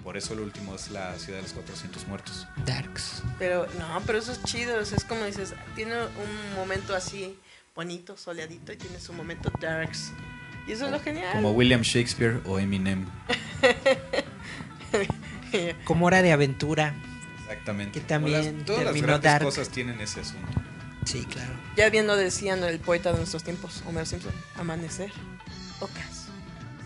Por eso el último es la ciudad de los 400 muertos. Darks. Pero no, pero eso es chido. o sea, es como dices, tiene un momento así bonito, soleadito y tiene su momento darks. Y eso es lo genial. Como William Shakespeare o Eminem. Como hora de aventura. Exactamente. Que también las- todas las terminó grandes Dark. cosas tienen ese asunto. Sí, claro. Ya bien lo decían el poeta de nuestros tiempos, Homer Simpson. Amanecer, ocas.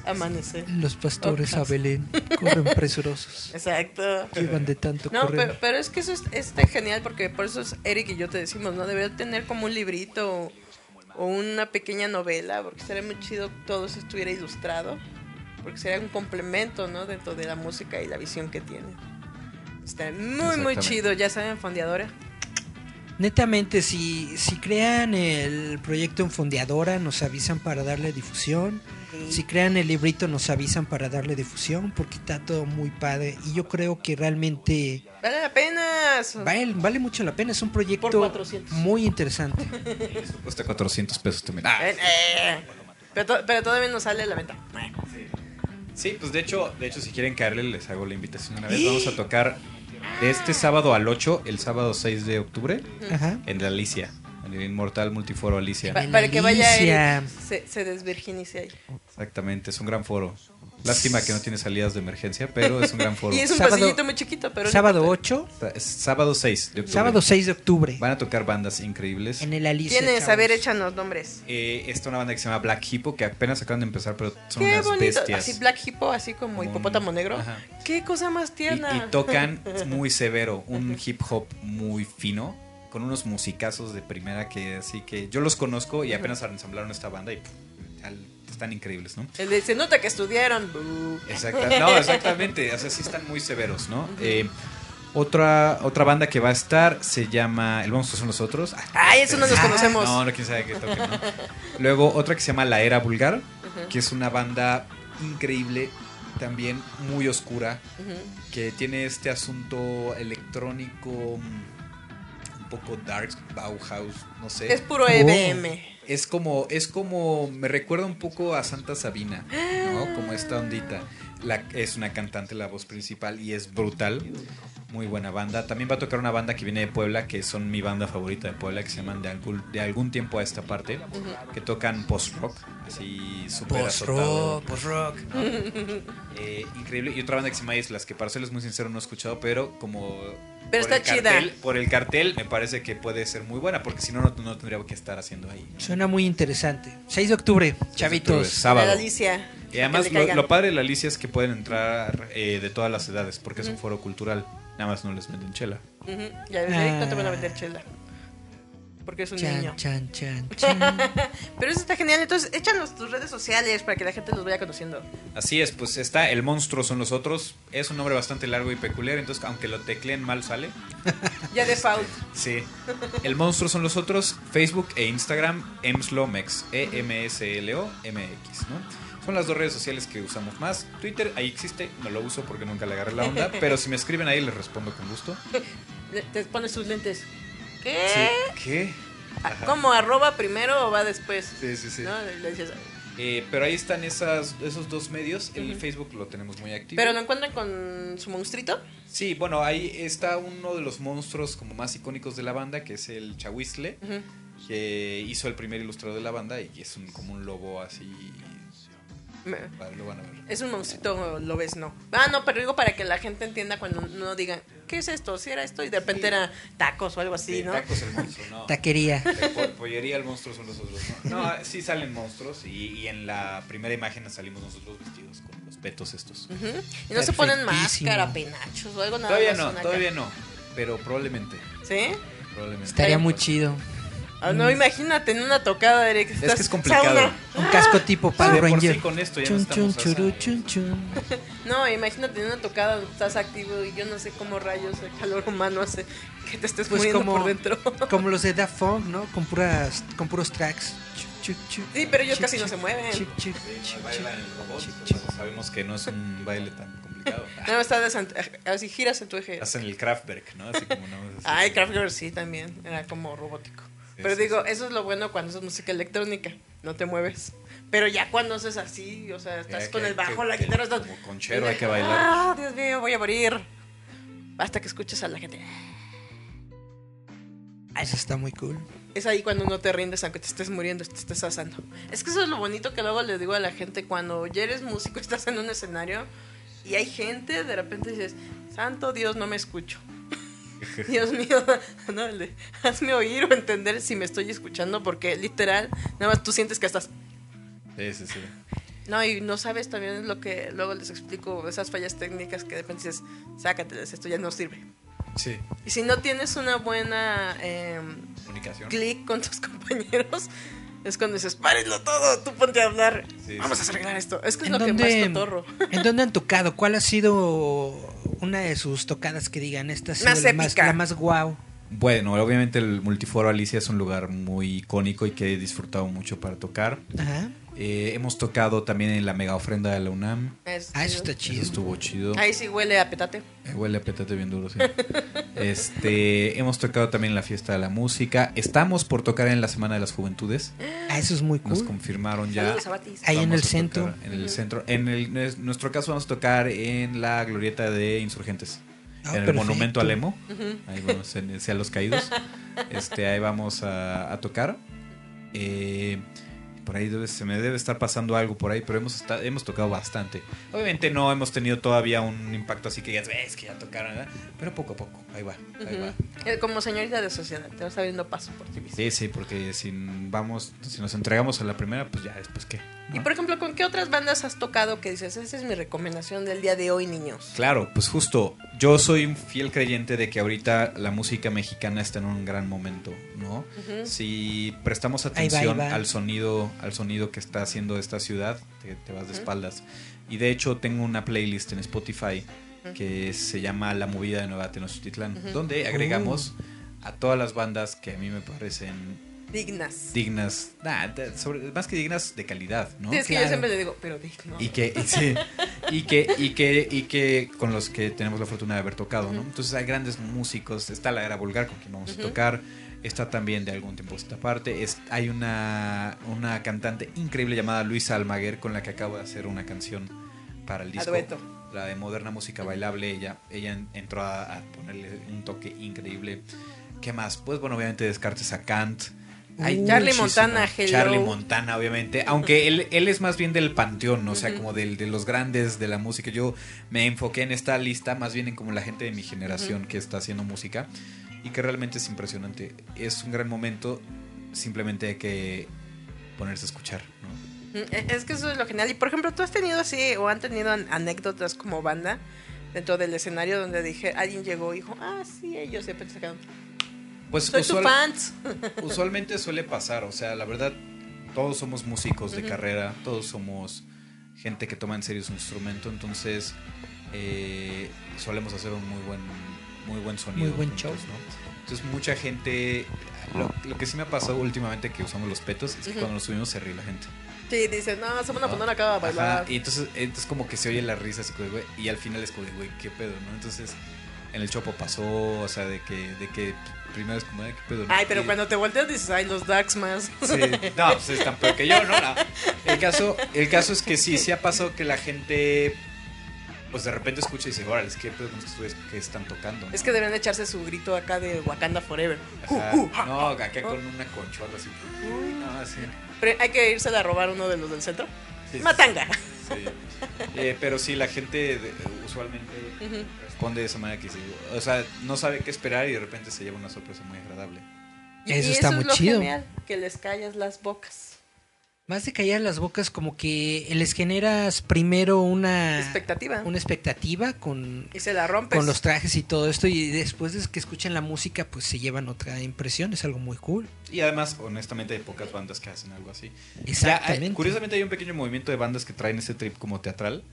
Amanecer. Los pastores a ocas. Belén corren presurosos. Exacto. Llevan de tanto No, correr. pero, pero es que eso es, está genial porque por eso es Eric y yo te decimos, ¿no? Debería tener como un librito o, una pequeña novela, porque sería muy chido que todo eso estuviera ilustrado, porque sería un complemento, ¿no? Dentro de la música y la visión que tiene. Está muy, muy chido, ya saben, fondeadora. Netamente, si, si crean el proyecto en Fondeadora, nos avisan para darle difusión. Sí. Si crean el librito, nos avisan para darle difusión, porque está todo muy padre. Y yo creo que realmente Vale la pena. vale, vale mucho la pena. Es un proyecto Por 400. muy interesante. Cuesta 400 pesos también. Ah, Eh, eh, pero, to- pero todavía no sale a la venta. Sí, pues de hecho, de hecho, si quieren caerle, les hago la invitación una vez. Vamos a tocar de este sábado al 8, el sábado 6 de octubre, Ajá. en la Alicia, el Inmortal Multiforo Alicia. Pa- para que vaya Alicia. Eric, se, se desvirginice ahí. Exactamente, es un gran foro. Lástima que no tiene salidas de emergencia, pero es un gran foro. Y es un Sábado- pasillito muy chiquito, pero no Sábado importa. 8, Es sábado 6 de octubre. sábado 6 de octubre, Van a tocar bandas increíbles. en el Alicia. Tienes, chavos. a ver, échanos nombres. Eh, está una banda que se llama Black Hippo, que apenas acaban de empezar, pero son Qué unas bonito. bestias. Así Black Hippo, así como, Como hipopótamo negro. Ajá. Qué cosa más Y, tierna. y tocan muy severo, un hip hop muy fino, con unos musicazos de primera que así que yo los conozco y apenas ensamblaron esta banda y están increíbles, ¿no? Se nota que estudiaron. Exacta- no, exactamente, o sea, sí están muy severos, ¿no? Eh, otra, otra banda que va a estar se llama El Monstruo son los otros. Ay, eso no los conocemos. No, no, quién sabe qué toquen, ¿no? Luego otra que se llama La Era Vulgar, que es una banda increíble, también muy oscura, que tiene este asunto electrónico mm, poco dark, Bauhaus, no sé. Es puro EBM. Es como, es como, me recuerda un poco a Santa Sabina, ¿no? Como esta ondita. La, es una cantante, la voz principal, y es brutal. Muy buena banda. También va a tocar una banda que viene de Puebla, que son mi banda favorita de Puebla, que se llaman de algún, de algún tiempo a esta parte, que tocan post-rock, así súper Post-rock, azotado. post-rock. Eh, increíble. Y otra banda que se llama Islas, que para serles muy sincero no he escuchado, pero como... Pero por está el chida. cartel- por el cartel me parece que puede ser muy buena, porque si no, no, no tendría que estar haciendo ahí. Suena muy interesante. 6 de octubre, chavitos. sábado. La Alicia. Y además lo, padre de la Alicia es que pueden entrar eh, de todas las edades, porque es un foro cultural. Nada más no les venden chela. Ya Eric, no te van a vender chela. porque es un Chan, niño. chan, chan, chan. Pero eso está genial. Entonces, échanos tus redes sociales para que la gente los vaya conociendo. Así es, pues está El Monstruo son los otros. Es un nombre bastante largo y peculiar, entonces aunque lo tecleen mal sale. Ya de fault. Sí. El Monstruo son los otros. Facebook e Instagram, emslomex. E E-M-S-L-O-M-X, ¿no? Son las dos redes sociales que usamos más. Twitter, ahí existe, no lo uso porque nunca le agarré la onda, pero si me escriben ahí les respondo con gusto. Te pones tus lentes. ¿Qué? Sí. ¿Qué? Ah, ¿Cómo? ¿Arroba primero o va después? Sí, sí, sí. Eh, pero ahí están esas, esos dos medios. El Facebook lo tenemos muy activo. ¿Pero lo encuentran con su monstruito? Sí, bueno, ahí está uno de los monstruos como más icónicos de la banda, que es el Chahuizle, que hizo el primer ilustrador de la banda y es un, como un lobo así. Me- Vale, lo van a ver. Es un monstruito, lo ves, no. Ah, no, pero digo para que la gente entienda cuando no digan, ¿qué es esto? Si era esto y de repente era tacos o algo así, Sí, ¿no? tacos el monstruo, no. Taquería. Po- pollería el monstruo son los otros, ¿no? No, sí salen monstruos y, y en la primera imagen salimos nosotros vestidos con los petos estos. Y no se ponen máscara, penachos o algo nada Todavía más no, acá. todavía no, pero probablemente, ¿Sí? probablemente. Estaría muy chido. Ah, no, imagínate en una tocada, Eric. Es que es complicado. sauna. Un casco tipo de Power sí Ranger. con esto ya Chun, no chun, estamos churu, así. chun, chun. No, imagínate en una tocada donde estás activo y yo no sé cómo rayos el calor humano hace que te estés Pues muriendo como, por dentro. como los de Daft Punk, ¿no? Con puras, con puros tracks. Sí, pero ellos casi no se mueven. Sí, no bailan chu. el robot, Chi, entonces sabemos que no es un baile tan complicado. No, está desant- así giras en tu eje. Hacen el Kraftwerk, ¿no? Así como más así. Ay, Kraftwerk sí también, era como robótico. Pero digo, eso es lo bueno cuando es música electrónica, no te mueves. Pero ya cuando haces así, o sea, estás Ya con que- el bajo, que- la guitarra, estás... como conchero hay que bailar. Ah, Dios mío, voy a morir. Hasta que escuches a la gente. Eso está muy cool. Es ahí cuando no te rindes aunque te estés muriendo, te estés asando. Es que eso es lo bonito que luego le digo a la gente cuando ya eres músico, estás en un escenario y hay gente, de repente dices, santo Dios, no me escucho. Dios mío, no, hazme oír o entender si me estoy escuchando porque literal, nada más tú sientes que estás... Sí, sí, sí. No, y no sabes también lo que luego les explico, esas fallas técnicas que de repente dices, sácateles, esto ya no sirve. Sí, Y si no tienes una buena... em, comunicación. clic con tus compañeros, es cuando dices, párenlo todo, tú ponte a hablar, Sí, vamos sí, a arreglar esto. Es que es ¿En lo que dónde, más cotorro. ¿En dónde han tocado? ¿Cuál ha sido una de sus tocadas que digan? Esta ha sido Más la más, épica. la más guau. Bueno, obviamente el Multiforo Alicia es un lugar muy icónico y que he disfrutado mucho para tocar. Ajá. Eh, hemos tocado también en la mega ofrenda de la UNAM. Es- Ah, eso está Eso chido. estuvo chido. Ahí sí huele a petate. Eh, huele a petate bien duro, sí. este, hemos tocado también en la fiesta de la música. Estamos por tocar en la Semana de las Juventudes. Ah, eso es muy Nos cool. confirmaron ya. Ahí en el centro. En el centro. En el, en nuestro caso vamos a tocar en la glorieta de Insurgentes. Ah, en el perfecto. monumento al Emo. Ahí vamos, en, hacia los caídos. Este, ahí vamos a, a tocar. Eh, por ahí debe- se me debe estar pasando algo por ahí, pero hemos, hemos tocado bastante. Obviamente no hemos tenido todavía un impacto así que ya ves que ya tocaron, ¿verdad? pero poco a poco, ahí va, ahí va. Eh, Como señorita de sociedad, te vas abriendo paso por ti mismo. Sí, sí, porque si vamos, si nos entregamos a la primera, pues ya después qué. Y por ejemplo, ¿con qué otras bandas has tocado que dices, esa es mi recomendación del día de hoy, niños? Claro, pues justo, yo soy un fiel creyente de que ahorita la música mexicana está en un gran momento, ¿no? Si prestamos Ahí va, atención ahí va. al sonido, al sonido que está haciendo esta ciudad, te, te vas de espaldas. Y de hecho tengo una playlist en Spotify que se llama La Movida de Nueva Tenochtitlán, donde agregamos a todas las bandas que a mí me parecen Dignas. dignas, nah, de- sobre- más que dignas de calidad, ¿no? Sí, es que yo Claro. siempre le digo, pero digno. y que y, sí, y que y que y que con los que tenemos la fortuna de haber tocado, ¿no? Entonces hay grandes músicos, está la era vulgar con quien vamos a tocar, está también de algún tiempo esta parte, es hay una una cantante increíble llamada Luisa Almaguer con la que acabo de hacer una canción para el disco. La de moderna música bailable, ella ella en- entró a, a ponerle un toque increíble. ¿Qué más? Pues bueno, obviamente descartes a Kant. Hay Uh, Charlie. Montana, hello. Charlie Montana, obviamente. Aunque él, él es más bien del panteón, ¿no? o sea, como del, de los grandes de la música. Yo me enfoqué en esta lista más bien en como la gente de mi generación que está haciendo música y que realmente es impresionante. Es un gran momento, simplemente hay que ponerse a escuchar, ¿no? Mm, e- Es que eso es lo genial. Y por ejemplo, ¿tú has tenido así o han tenido an- anécdotas como banda dentro del escenario donde dije, alguien llegó y dijo, ah, sí, ellos se pensaron. Pues Soy tu usual- fans. usualmente suele pasar, o sea, la verdad, todos somos músicos de carrera, todos somos gente que toma en serio su instrumento, entonces eh, solemos hacer un muy buen, muy buen sonido. Muy buen juntos, show. ¿no? Entonces mucha gente, lo, lo que sí me ha pasado últimamente que usamos los petos es que cuando los subimos se ríe la gente. Sí, dicen, no, se van a ¿no? poner acá a bailar. Ajá, y entonces, entonces como que se oye la risa así güey, y al final es como güey, qué pedo, ¿no? Entonces en el chopo pasó, o sea, de que, de que primero es como de, qué pedo. ¿no? Ay, pero Y- cuando te volteas dices, ay, los Dax más. Sí, no, pues es tan peor que yo, ¿no? No. El caso, el caso es que sí, sí ha pasado que la gente, pues de repente escucha y dice, órale, es que que están tocando. ¿no? Es que deben echarse su grito acá de Wakanda Forever. Ajá. Uh, uh, No, acá con una conchorra así. No, así. Pero hay que irse a robar uno de los del centro. Sí, Matanga. Sí. Eh, pero sí, la gente de- usualmente. Responde de esa manera que dice, o sea, no sabe qué esperar y de repente se lleva una sorpresa muy agradable. Y- Eso y está es muy lo chido. genial, que les callas las bocas. Más de callar las bocas, como que les generas primero una Expectativa. una expectativa con, Y se la rompes. con los trajes y todo esto, y después de que escuchen la música, pues se llevan otra impresión, es algo muy cool. Y además, honestamente, hay pocas bandas que hacen algo así. Exactamente. Ya hay- curiosamente hay un pequeño movimiento de bandas que traen ese trip como teatral,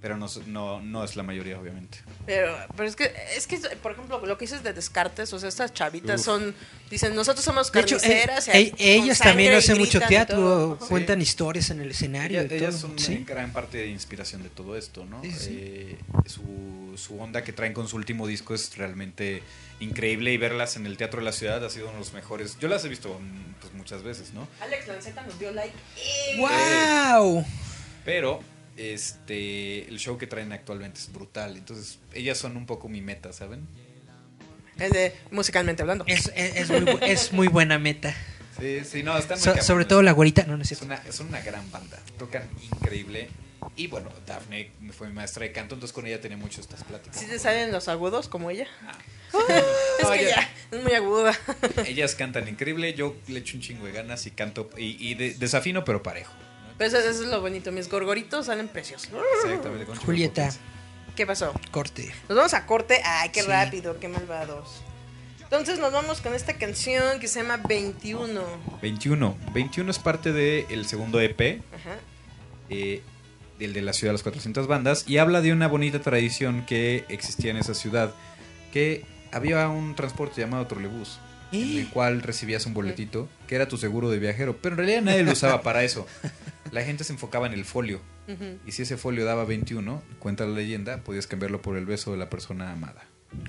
pero no, no, no es la mayoría, obviamente. Pero, pero es que, es que, por ejemplo, lo que dices de Descartes, o sea, estas chavitas Uf. son, dicen, nosotros somos De hecho, carniceras. eh, eh, ellas también hacen mucho teatro, todo. cuentan historias en el escenario. Ellas, y ellas todo, son ¿sí? en gran parte de inspiración de todo esto, ¿no? Sí, sí. Eh, su, su onda que traen con su último disco es realmente increíble y verlas en el Teatro de la Ciudad ha sido uno de los mejores. Yo las he visto mm, pues, muchas veces, ¿no? Alex Lanceta nos dio like. ¡Wow! Pero este el show que traen actualmente es brutal. Entonces, ellas son un poco mi meta, ¿saben? El de musicalmente hablando. Es, es- es muy, bu- es muy buena meta. Sí, sí, no, están muy So- sobre todo la güerita, no, no es Es cierto. una, son una gran banda. Tocan increíble. Y bueno, Daphne fue mi maestra de canto, entonces con ella tenía mucho estas pláticas. ¿Sí te salen los agudos como ella? No, es que ella- ya, es muy aguda. Ellas cantan increíble, yo le echo un chingo de ganas y canto y, y de- desafino pero parejo. Pero eso, eso es lo bonito, mis gorgoritos salen preciosos. Exactamente. con de Julieta. ¿Qué pasó? corte. Nos vamos a corte. Ay, qué Sí. rápido, qué malvados. Entonces nos vamos con esta canción que se llama 21. 21. 21 es parte del segundo EP, Ajá. eh, del de la ciudad de las 400 bandas, y habla de una bonita tradición que existía en esa ciudad, que había un transporte llamado trolebús, en el cual recibías un boletito, que era tu seguro de viajero, pero en realidad nadie lo usaba para eso. La gente se enfocaba en el folio, y si ese folio daba 21, cuenta la leyenda, podías cambiarlo por el beso de la persona amada.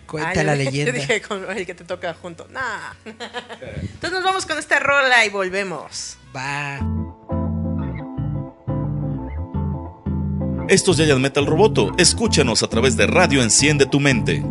Cuenta la leyenda. Yo dije con el que te toca junto. Nah. Entonces nos vamos con esta rola y volvemos. Va. Esto es Giant Metal Roboto. Escúchanos a través de Radio Enciende tu Mente.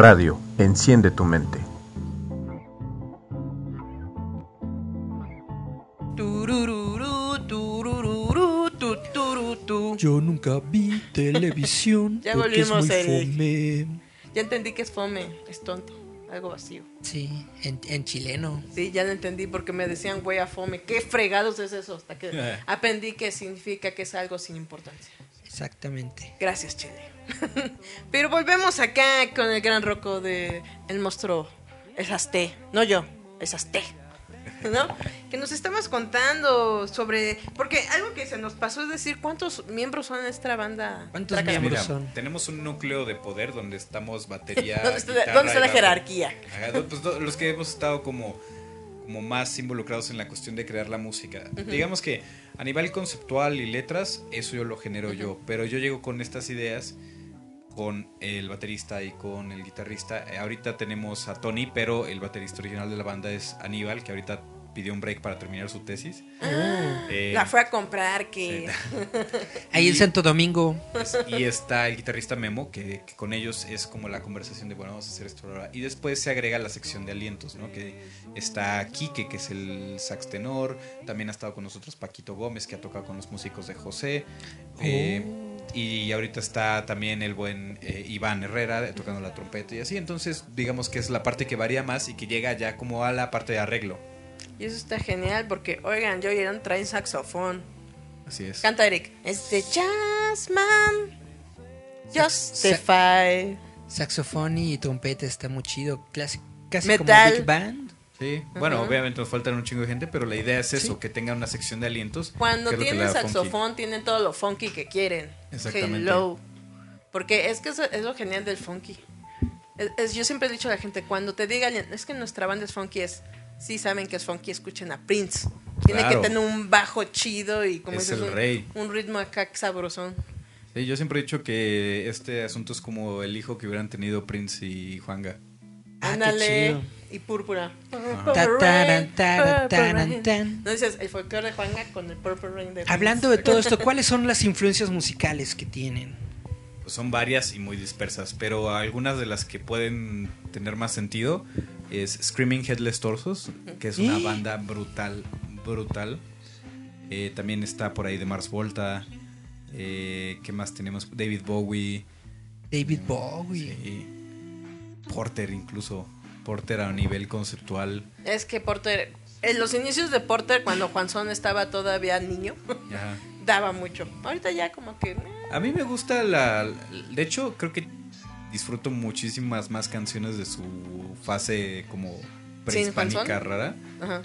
Radio, enciende tu mente. Yo nunca vi televisión Ya porque es volvimos, muy Eric. fome. Ya entendí que es fome, es tonto, algo vacío. Sí, en, en chileno. Sí, ya lo entendí porque me decían güey a fome. ¿Qué fregados es eso? Hasta que aprendí que significa que es algo sin importancia. Exactamente. Gracias, Chile. Pero volvemos acá con el gran roco de El monstruo. Es Azté. No yo, es Azté. ¿No? Que nos estabas contando sobre. Porque algo que se nos pasó es decir cuántos miembros son esta banda. ¿Cuántos miembros Mira, son? tenemos un núcleo de poder donde estamos batería. ¿Dónde está- guitarra dónde está y la bajo. jerarquía? Pues, los que hemos estado como, como más involucrados en la cuestión de crear la música. Digamos que a nivel conceptual y letras, eso yo lo genero yo. Pero yo llego con estas ideas con el baterista y con el guitarrista. Eh, ahorita tenemos a Tony, pero el baterista original de la banda es Aníbal, que ahorita pidió un break para terminar su tesis. Ah, Eh, la fue a comprar que. Ahí en Santo Domingo. y está el guitarrista Memo, que, que con ellos es como la conversación de, bueno, vamos a hacer esto ahora. Y después se agrega la sección de alientos, ¿no? Que está Quique, que es el sax tenor. También ha estado con nosotros Paquito Gómez, que ha tocado con los músicos de José. Eh, y ahorita está también el buen eh, Iván Herrera eh, tocando la trompeta y así. Entonces, digamos que es la parte que varía más y que llega ya como a la parte de arreglo. Y eso está genial porque, oigan, yo oyeron traen saxofón. Así es. Canta Eric. Este Jazzman. Justify. Saxofón y trompeta está muy chido. Clasi- casi Metal. como Big Band. Sí, bueno, obviamente nos faltan un chingo de gente, pero la idea es eso, que tenga una sección de alientos. Cuando tienen funky. saxofón, tienen todo lo funky que quieren. Exactamente. Hello. Porque es que eso es lo genial del funky. Es- es- yo siempre he dicho a la gente, cuando te digan, es que nuestra banda es funky, es, sí saben que es funky, escuchen a Prince. Tiene Claro. que tener un bajo chido y como Es dices, el un, rey. un ritmo acá sabrosón. Sí, yo siempre he dicho que este asunto es como el hijo que hubieran tenido Prince y Juanga. Ándale. chido. Y púrpura. No dices el folclore de Juanga con el Purple Rain de Hablando de todo esto, ¿cuáles son las influencias musicales que tienen? Pues son varias y muy dispersas, pero algunas de las que pueden tener más sentido es Screaming Headless Torsos, que es una ¿Eh? banda brutal, brutal. Eh, también está por ahí de Mars Volta. Eh, ¿Qué más tenemos? David Bowie. David Bowie. Sí. Porter incluso. Porter a nivel conceptual. Es que Porter, en los inicios de Porter, cuando Juanzón estaba todavía niño, Ajá. daba mucho. Ahorita ya como que... A mí me gusta la... De hecho, creo que disfruto muchísimas más canciones de su fase como prehispánica rara Ajá.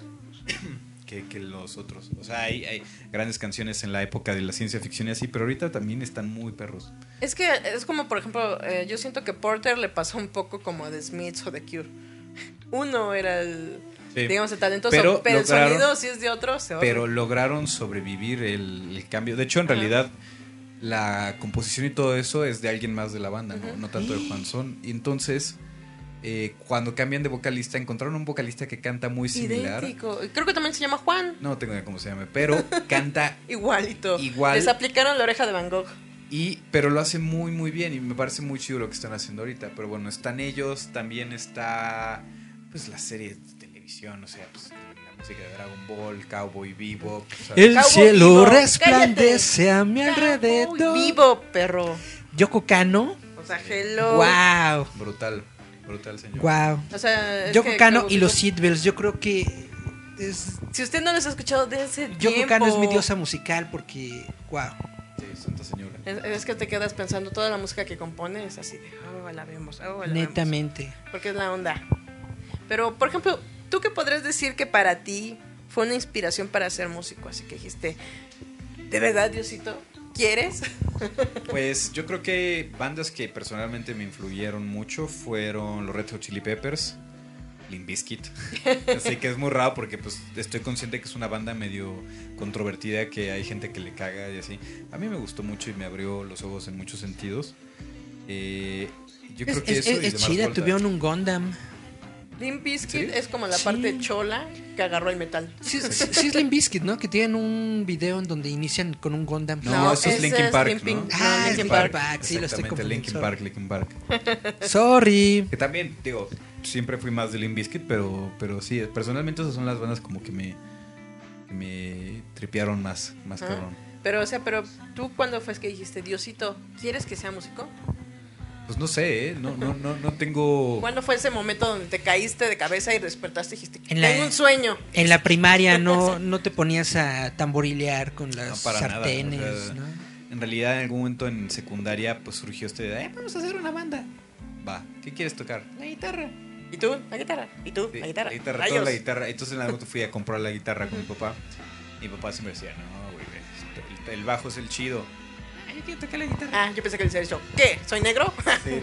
que, que los otros. O sea, hay, hay grandes canciones en la época de la ciencia ficción y así, pero ahorita también están muy perros. Es que es como, por ejemplo, eh, yo siento que Porter le pasó un poco como a The Smiths o The Cure. Uno era el, Sí. digamos, el talentoso, Pero pero, el lograron- sonido si es de otro, se oye. Pero lograron sobrevivir el, el cambio. De hecho, en Ajá. realidad, la composición y todo eso es de alguien más de la banda, ¿no? Tanto de Juan Son. Y entonces, eh, cuando cambian de vocalista, encontraron un vocalista que canta muy similar. Idéntico. Creo que también se llama Juan. No tengo idea cómo se llame, pero canta Igualito. Igual. Les aplicaron la oreja de Van Gogh. y pero lo hace muy muy bien y me parece muy chido lo que están haciendo ahorita. Pero bueno, están ellos, también está pues la serie de televisión, o sea, pues música de Dragon Ball, Cowboy Bebop. El cielo resplandece a mi alrededor. Vivo, perro. Yoko Kano. O sea, hello. Wow. brutal, brutal señor. Wow. O sea, es Yoko que Kano y los Vivo- Seatbells, yo creo que es Si usted no los ha escuchado, dense Yoko tiempo. Kano es mi diosa musical porque wow. Sí, santa señora. Es, es que te quedas pensando, toda la música que compone es así de, oh, la vemos, oh, la vemos. Netamente. Porque es la onda. Pero, por ejemplo, ¿tú qué podrías decir que para ti fue una inspiración para ser músico? Así que dijiste, ¿de verdad, Diosito? ¿Quieres? Pues yo creo que bandas que personalmente me influyeron mucho fueron los Red Hot Chili Peppers, Limp Bizkit. Así que es muy raro porque pues estoy consciente que es una banda medio controvertida que hay gente que le caga y así. A mí me gustó mucho y me abrió los ojos en muchos sentidos. Eh, yo creo Es, que es- eso es Mars chida, tuvieron un Gundam. Limp Bizkit ¿Sí? es como la Sí. parte chola que agarró el metal. Sí, sí, sí es Limp Bizkit, ¿no? Que tienen un video en donde inician con un Gundam. No, eso es Linkin es Park, Linkin- ¿no? no, Ah, es Linkin Park. Park, sí, lo estoy. Linkin sorry. Park, Linkin Park. Sorry. Que también, digo, siempre fui más de Limp Bizkit, pero, pero sí, personalmente esas son las bandas como que me, que me tripearon más, más Ah. cabrón. Pero, o sea, pero tú cuando fue que dijiste, Diosito, ¿quieres que sea músico? Pues no sé, ¿eh? no, no, no, no tengo... ¿Cuándo fue ese momento donde te caíste de cabeza y despertaste y dijiste, En la- tengo un sueño? En la primaria no, no te ponías a tamborilear con No, las para sartenes, nada. o sea, ¿no? En realidad, en algún momento en secundaria, pues surgió este de, "Eh, vamos a hacer una banda. Va, ¿qué quieres tocar? La guitarra. ¿Y tú? La guitarra. ¿Y tú? Sí, la guitarra. La guitarra, toda la guitarra. Entonces en algún momento fui a comprar la guitarra con mi papá. Y mi papá siempre decía, no, güey, el bajo es el chido. Ay, yo quiero tocar la guitarra. Ah, yo pensé que le decía eso. ¿Qué? ¿Soy negro? Sí,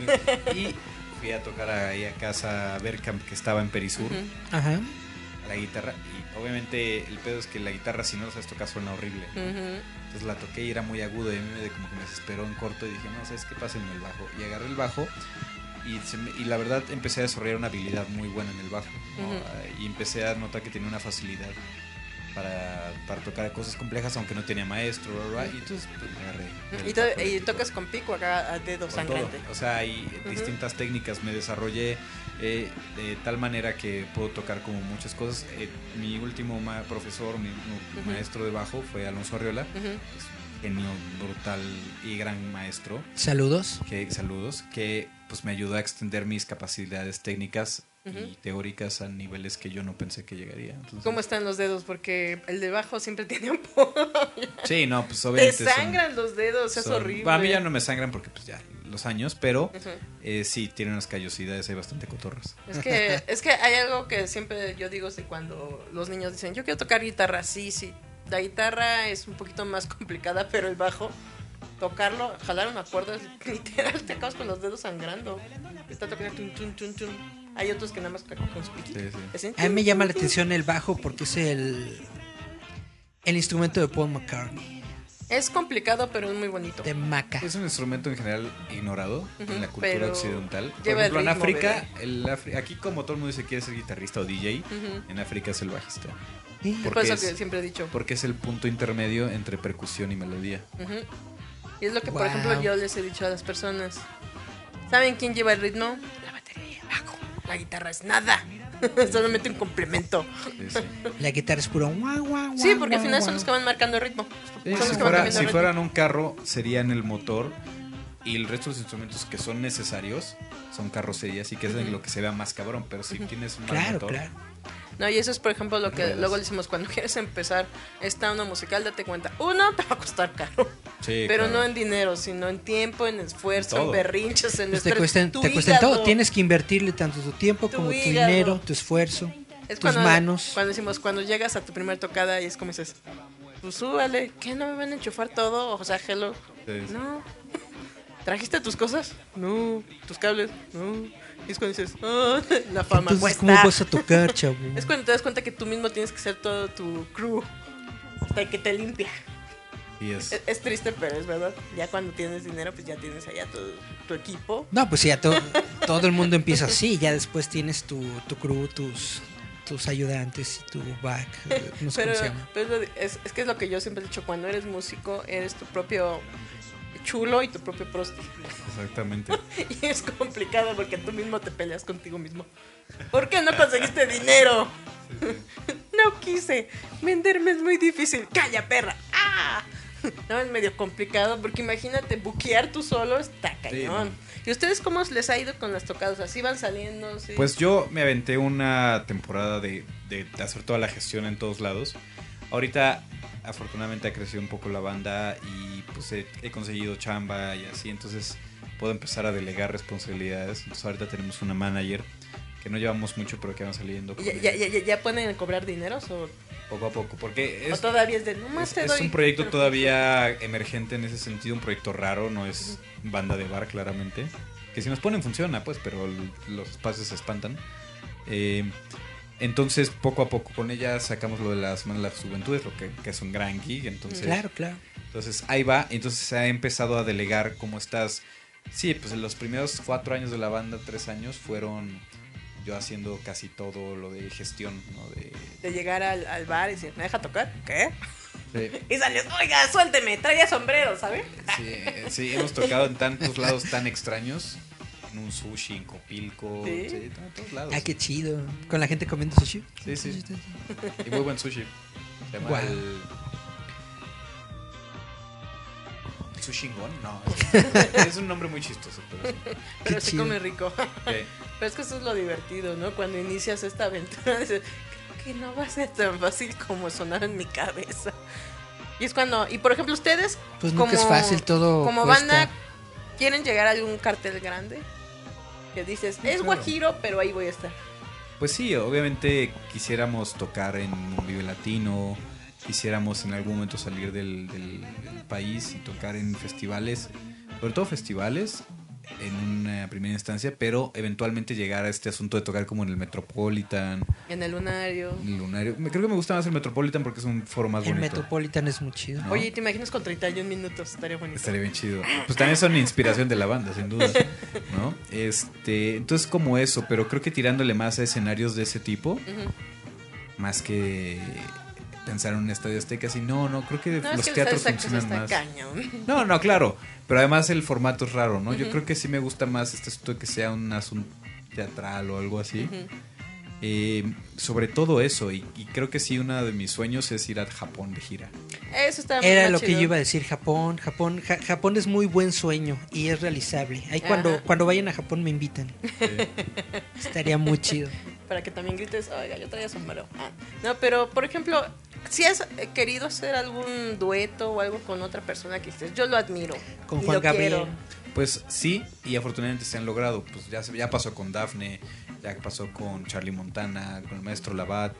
y fui a tocar ahí a casa Berkamp, que estaba en Perisur. Ajá. la guitarra. Y obviamente el pedo es que la guitarra, si no la sabes tocar, suena horrible. Entonces la toqué y era muy agudo y a mí me, como que me desesperó en corto y dije, no, ¿sabes qué pasa en el bajo? Y agarré el bajo y, se me- y la verdad empecé a desarrollar una habilidad muy buena en el bajo. Y empecé a notar que tenía una facilidad para, para tocar cosas complejas, aunque no tenía maestro, bla, bla, y entonces pues, me agarré. ¿Y, to- bajo y tocas con pico acá a dedo con sangrante? todo. O sea, hay distintas técnicas. Me desarrollé eh, de tal manera que puedo tocar como muchas cosas. Eh, mi último ma- profesor, mi, maestro de bajo fue Alonso Arriola. Ujú. Es un genio brutal y gran maestro. Saludos. Que, saludos. Que pues me ayudó a extender mis capacidades técnicas Ujú. y teóricas a niveles que yo no pensé que llegaría. Entonces, ¿Cómo están los dedos? Porque el de bajo siempre tiene un poco... Sí, no, pues Te obviamente. son- sangran los dedos, es son- horrible. A mí ya no me sangran porque pues ya los años, pero Ujú. eh, sí, tienen unas callosidades ahí bastante cotorras. Es que, es que hay algo que siempre yo digo de cuando los niños dicen, yo quiero tocar guitarra, sí, sí. La guitarra es un poquito más complicada, pero el bajo, tocarlo, jalar una cuerda, es literal, te acabas con los dedos sangrando. Está tocando tun, tun, tun, tun. Hay otros que nada más con con su piquito. Así, A mí me llama la atención el bajo porque es el, el instrumento de Paul McCartney, Es complicado, pero es muy bonito. de Maca. Es un instrumento en general ignorado Ujú, en la cultura pero occidental. Por lleva el ejemplo, en África, el Afri- aquí como todo el mundo dice quiere ser guitarrista o DJ, Ujú. en África es el bajista. Es por eso que siempre he dicho. Porque es el punto intermedio entre percusión y melodía. Ujú. Y es lo que, por Wow. ejemplo, yo les he dicho a las personas. ¿Saben quién lleva el ritmo? La guitarra es nada. Es solamente un complemento. La guitarra es puro guau, guau, Sí, porque al guau, final son los que van marcando el ritmo. Sí, si fuera- si fueran un carro, serían el motor y el resto de los instrumentos que son necesarios son carrocerías y que es lo que se vea más cabrón. Pero si tienes un Claro, motor, claro. No, y eso es, por ejemplo, lo que luego decimos cuando quieres empezar esta onda musical, date cuenta. Uno, te va a costar caro. Sí, pero claro. no en dinero, sino en tiempo, en esfuerzo, en berrinches, en Pues te estrés. cuesta, te todo. Tienes que invertirle tanto tu tiempo Tu como tu hígado. dinero, tu esfuerzo, Es tus cuando, manos. Cuando decimos, cuando llegas a tu primer tocada y es como dices, pues súbale, ¿qué no me van a enchufar todo? O sea, hello. No. ¿Trajiste tus cosas? No. ¿Tus cables? No. Y es cuando dices, ah, la fama Entonces, cuesta. ¿cómo vas a tocar, chavo? Es cuando te das cuenta que tú mismo tienes que ser todo tu crew. Hasta que te limpia. Y es. Triste, pero es verdad. Ya cuando tienes dinero, pues ya tienes allá tu, tu equipo. No, pues ya to- todo el mundo empieza así. Ya después tienes tu, tu crew, tus, tus ayudantes y tu back. eh, No sé pero cómo se llama. pero es- es que es lo que yo siempre he dicho. Cuando eres músico, eres tu propio chulo y tu propio prosti. Exactamente. Y es complicado porque tú mismo te peleas contigo mismo. ¿Por qué no conseguiste dinero? No quise. Venderme es muy difícil. ¡Calla, perra! ¡Ah! No, es medio complicado porque imagínate, buquear tú solo está cañón. ¿Y ustedes cómo les ha ido con las tocadas? ¿Así van saliendo? ¿Sí? Pues yo me aventé una temporada de, de hacer toda la gestión en todos lados. Ahorita, afortunadamente, ha crecido un poco la banda y pues he, he conseguido chamba y así. Entonces puedo empezar a delegar responsabilidades. Entonces ahorita tenemos una manager que no llevamos mucho, pero que van saliendo ¿Ya, ya, ya, ya- cobrar dineros o, poco a poco. Porque o es, todavía es de nomás es, te es doy? un proyecto todavía emergente en ese sentido, un proyecto raro, no es banda de bar claramente. Que si nos ponen funciona, pues, pero los espacios se espantan. Eh, entonces, poco a poco con ella sacamos lo de la Semana de las Juventudes, lo que, que es un gran gig. Entonces, Claro, claro. Entonces ahí va, entonces se ha empezado a delegar cómo estás. Sí, pues en los primeros cuatro años de la banda, tres años, fueron yo haciendo casi todo lo de gestión, ¿no? De, De llegar al, al bar y decir, ¿me deja tocar? ¿Qué? Y sales, oiga, suélteme, traía sombrero, ¿sabes? sí, sí, hemos tocado en tantos lados tan extraños. En un sushi, en Copilco, ¿Sí? sí, en todos lados. Ah, qué chido. Con la gente comiendo sushi. Sí, sí. Y muy buen sushi. Se llama Guau. el... ¿Sushingón? No. Es, es un nombre muy chistoso, pero sí. Pero se chido. come rico. Sí. Pero es que eso es lo divertido, ¿no? Cuando inicias esta aventura, dices, creo que no va a ser tan fácil como sonaba en mi cabeza. Y es cuando, y por ejemplo, ustedes, Pues nunca es fácil, todo Como cuesta. banda, ¿quieren llegar a algún cartel grande? Que dices, es claro. Guajiro, pero ahí voy a estar. Pues sí, obviamente quisiéramos tocar en un Vive Latino, quisiéramos en algún momento salir del, del- del país y tocar en festivales, sobre todo festivales en una primera instancia, pero eventualmente llegar a este asunto de tocar como en el Metropolitan, En el lunario. en el Lunario. Me- Creo que me gusta más el Metropolitan porque es un foro más El bonito. Metropolitan es muy chido. ¿No? Oye, ¿te imaginas con 31 minutos? Estaría bonito. Estaría bien chido. Pues también son inspiración de la banda, sin duda. ¿No? Este, entonces como eso, pero creo que tirándole más a escenarios de ese tipo, más que pensar en un estadio azteca, así no, no, creo que No, es los que el teatros Azteca funcionan más. cañón. No, no, claro, pero además el formato es raro, ¿no? Yo creo que sí me gusta más este asunto de que sea un asunto teatral o algo así. Eh, sobre todo eso, y, y creo que sí, uno de mis sueños es ir a Japón de gira. Eso está Era lo que yo iba a decir, Japón, Japón, Ja- Japón es muy buen sueño y es realizable. Ahí cuando, Ajá. cuando vayan a Japón me invitan. Estaría muy chido. Para que también grites, oiga, yo traía sombrero. Ah, No, pero por ejemplo, si has eh, querido hacer algún dueto o algo con otra persona que dices, yo lo admiro. Con y Juan lo Gabriel. quiero". Pues sí, y afortunadamente se han logrado. Pues ya, se- ya pasó con Daphne, ya pasó con Charlie Montana, con el maestro Labat.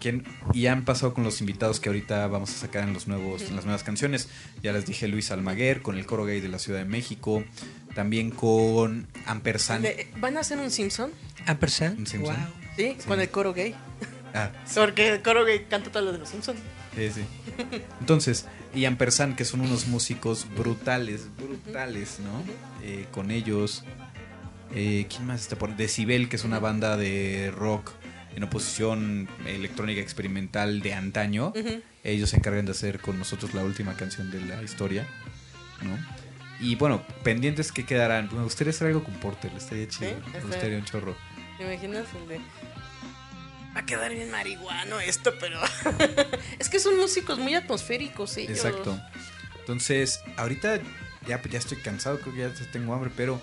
quien- y han pasado con los invitados que ahorita vamos a sacar en, los nuevos, en las nuevas canciones. Ya les dije Luis Almaguer, con el coro gay de la Ciudad de México. También con Ampersand. ¿Van a hacer un Simpson? Ampersand. Un Simpson. Wow. Sí, con el coro gay. Ah, Porque el coro gay canta todo lo de los Simpsons. Sí, sí. Entonces, y Ampersand, que son unos músicos brutales, brutales, ¿no? Eh, con ellos. Eh, ¿Quién más está por Decibel, que es una banda de rock en oposición electrónica experimental de antaño. Ellos se encargan de hacer con nosotros la última canción de la historia, ¿no? Y bueno, pendientes que quedarán. Me gustaría hacer algo con Porter, estaría chido. Sí, Me gustaría un chorro. ¿Te imaginas el de... Va a quedar bien marihuano esto, pero... es que son músicos muy atmosféricos ellos. Exacto. Entonces, ahorita ya, ya estoy cansado, creo que ya tengo hambre, pero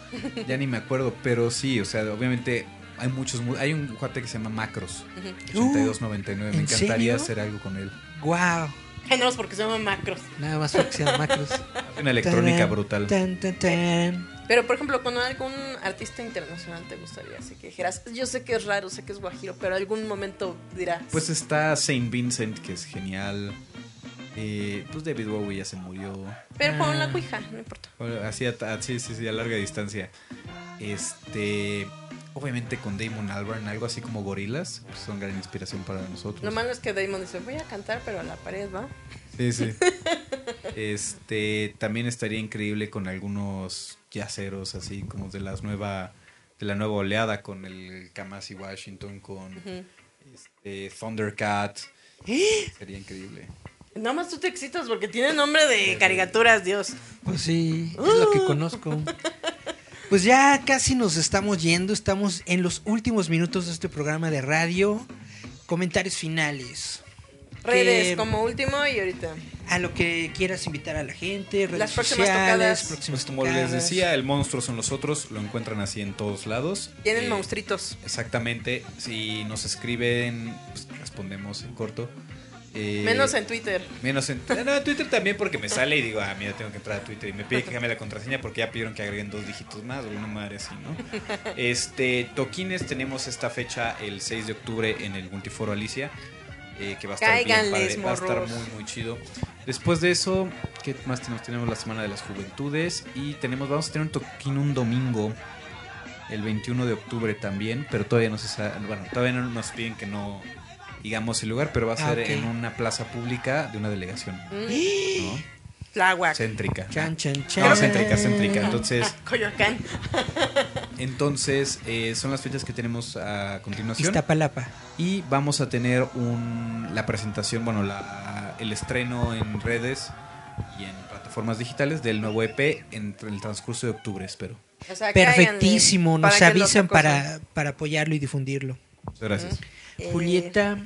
ya ni me acuerdo. Pero sí, o sea, obviamente hay muchos. mu- Hay un cuate que se llama Macros, Ujú. 8299. Me ¿en encantaría serio? hacer algo con él. Wow. Ay, no, es porque se llaman macros. Nada más porque sean macros. Una electrónica brutal. tan, tan, tan. Pero, por ejemplo, con algún artista internacional te gustaría, así que dijeras, yo sé que es raro, sé que es guajiro, pero algún momento dirás. Pues está Saint Vincent, que es genial. Eh, pues David Bowie ya se murió. pero con la Ah. cuija, no importa. Bueno, Así, a, a- sí, sí, sí, a larga distancia. Este. Obviamente con Damon Albarn, algo así como gorilas, pues son gran inspiración para nosotros. Lo malo es que Damon dice, voy a cantar, pero a la pared, ¿va? Sí, sí. Este, también estaría increíble con algunos yaceros así como de las nueva de la nueva oleada con el Kamasi Washington con este, Thundercat. Sería increíble. Nada más tú te excitas porque tiene nombre de caricaturas, Dios. Pues sí, es lo que conozco. Pues ya casi nos estamos yendo, estamos en los últimos minutos de este programa de radio. Comentarios finales. Redes Que- como último y ahorita. A lo que quieras invitar a la gente, redes Las próximas sociales, tocadas. próximas Pues como les tocadas. decía, el monstruo son los otros, lo encuentran así en todos lados. Tienen Eh, monstruitos. Exactamente, si nos escriben, pues respondemos en corto. Eh, Menos en Twitter. Menos en, no, en Twitter también porque me sale y digo, ah, mira, tengo que entrar a Twitter y me pide que cambie la contraseña porque ya pidieron que agreguen dos dígitos más o una madre así, ¿no? Este, Toquines tenemos esta fecha el 6 de octubre en el Multiforo Alicia, eh, que va a estar bien padre, va a estar muy, muy chido. Después de eso, ¿qué más tenemos? Tenemos la Semana de las Juventudes y tenemos, vamos a tener un toquín un domingo, el 21 de octubre también, pero todavía no se sabe, bueno, todavía no nos piden que no digamos el lugar, pero va a Ah, ser en una plaza pública de una delegación. Mm. ¿no? Tláhuac. Céntrica. Chan, chan, No, chan. céntrica, céntrica. Entonces, Coyoacán. Entonces, eh, son las fechas que tenemos a continuación. Iztapalapa. Y vamos a tener un, la presentación, bueno, la, el estreno en redes y en plataformas digitales del nuevo EP en el transcurso de octubre, espero. O sea, cáiganle Perfectísimo, nos avisan para, para apoyarlo y difundirlo. Muchas gracias. Julieta,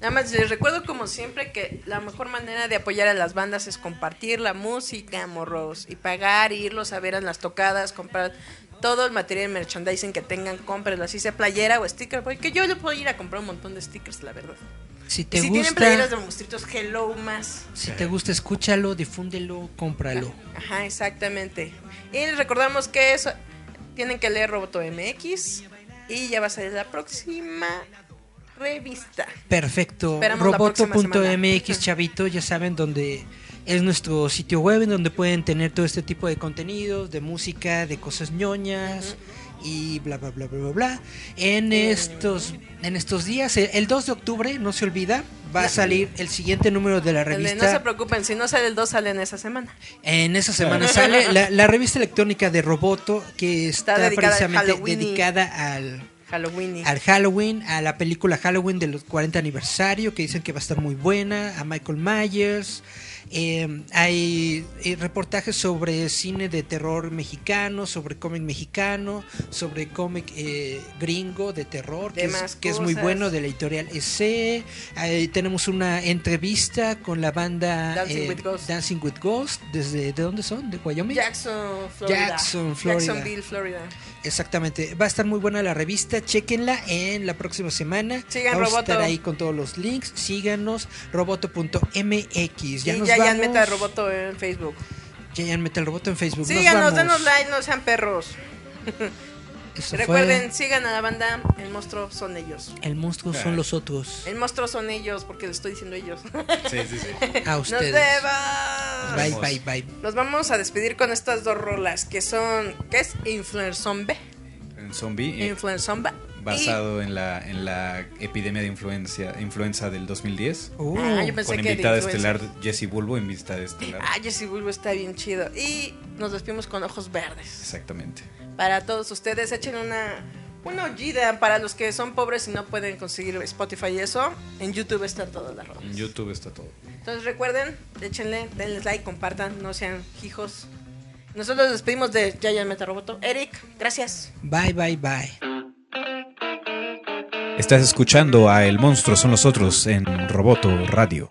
Nada más les recuerdo como siempre que la mejor manera de apoyar a las bandas es compartir la música, morros, y pagar, e irlos a ver en las tocadas, comprar todo el material de merchandising que tengan, cómprenlo, así sea playera o sticker, porque yo le puedo ir a comprar un montón de stickers, la verdad. si te si tienen playeras de monstruitos, hello más. si te gusta, escúchalo, difúndelo, cómpralo. Ajá, exactamente. Y les recordamos que eso tienen que leer Roboto MX y ya va a salir la próxima revista. Perfecto. Roboto.mx, chavito, ya saben donde es nuestro sitio web en donde pueden tener todo este tipo de contenidos, de música, de cosas ñoñas y bla bla bla bla bla bla. En estos en estos días, el- el 2 de octubre, no se olvida, va a salir el siguiente número de la revista. no se preocupen, si no sale el 2 sale en esa semana. En esa semana sale la, la revista electrónica de Roboto que está, Está dedicada al precisamente dedicada al Halloween. y- al Halloween, a la película Halloween de los 40 aniversario, que dicen que va a estar muy buena, a Michael Myers. eh, hay eh, reportajes sobre cine de terror mexicano, sobre cómic mexicano, sobre cómic eh, gringo de terror, que es, Demás que es muy bueno, de la editorial EC. Tenemos una entrevista con la banda Dancing eh, with. Dancing with Ghosts. ¿Desde de dónde son? ¿De Wyoming? Jackson, Florida. Jackson, Florida. Jacksonville, Florida. Exactamente, va a estar muy buena la revista, chequenla en la próxima semana. Sigan Vamos Roboto. a estar ahí con todos los links, síganos, roboto.mx. Ya y nos ya, ya vamos. Meta Roboto en Facebook. Giant Metal Roboto en Facebook. Nos Síganos, vamos. denos like, no sean perros. Eso fue. Recuerden, sigan a la banda, el monstruo son ellos. El monstruo son los otros. El monstruo son ellos, porque les estoy diciendo ellos. Sí, sí, sí. A Nos ustedes. vemos. Bye, bye, bye. Nos vamos a despedir con estas dos rolas que son, ¿qué es? Influencer Zombie. Zombie. eh, Influencer Zombie. Basado en la, en la epidemia de influencia, influenza del 2010. Uh, Ah, yo pensé con que invitada estelar Jesse Bulbo, invitada estelar. Ah, Jesse Bulbo está bien chido. Y nos despedimos con ojos verdes. Exactamente. Para todos ustedes, echen una, una ollida para los que son pobres y no pueden conseguir Spotify y eso. En YouTube están todas las rolas. En YouTube está todo. Entonces recuerden, échenle, denles like, compartan, no sean hijos. Nosotros nos despedimos de Giant Meta Roboto. Eric, gracias. Bye, bye, bye. Estás escuchando a El Monstruo son los otros en Roboto Radio.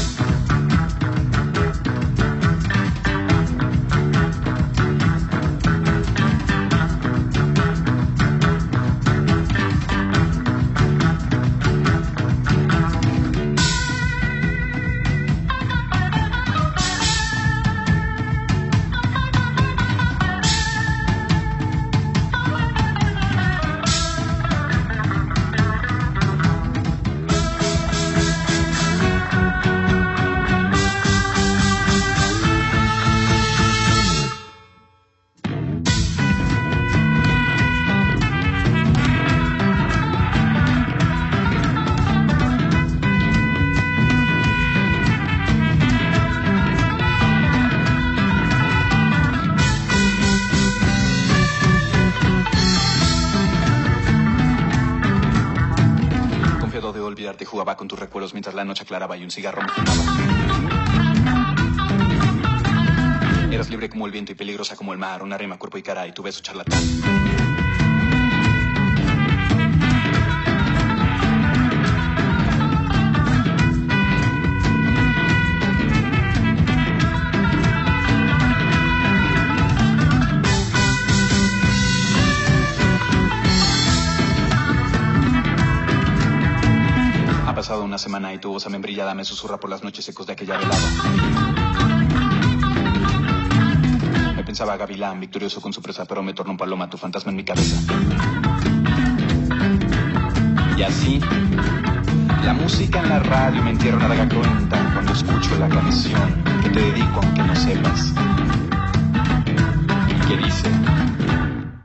Eras libre como el viento y peligrosa como el mar, una rima, cuerpo y cara y tu beso charlatán. Semana y tu voz amembrillada me susurra por las noches secos de aquella velada. Me pensaba gavilán, victorioso con su presa, pero me tornó un paloma tu fantasma en mi cabeza. Y así, la música en la radio me entierra una daga cruenta cuando escucho la canción que te dedico aunque no sepas. Y que dice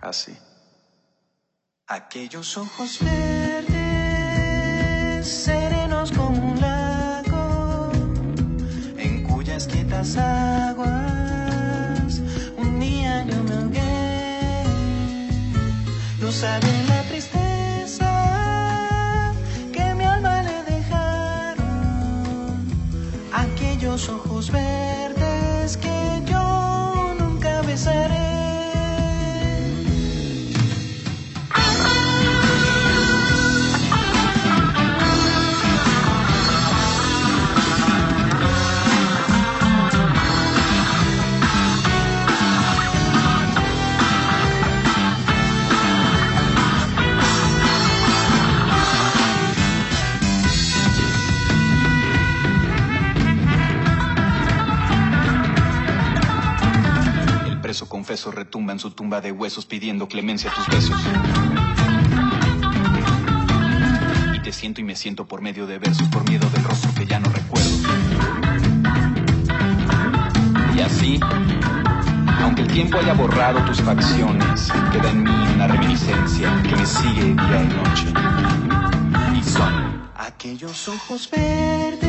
así. Aquellos ojos verdes, tumba de huesos pidiendo clemencia a tus besos. Y te siento y me siento por medio de versos, por miedo del rostro que ya no recuerdo. Y así, aunque el tiempo haya borrado tus facciones, queda en mí una reminiscencia que me sigue día y noche. Y son Aquellos ojos verdes,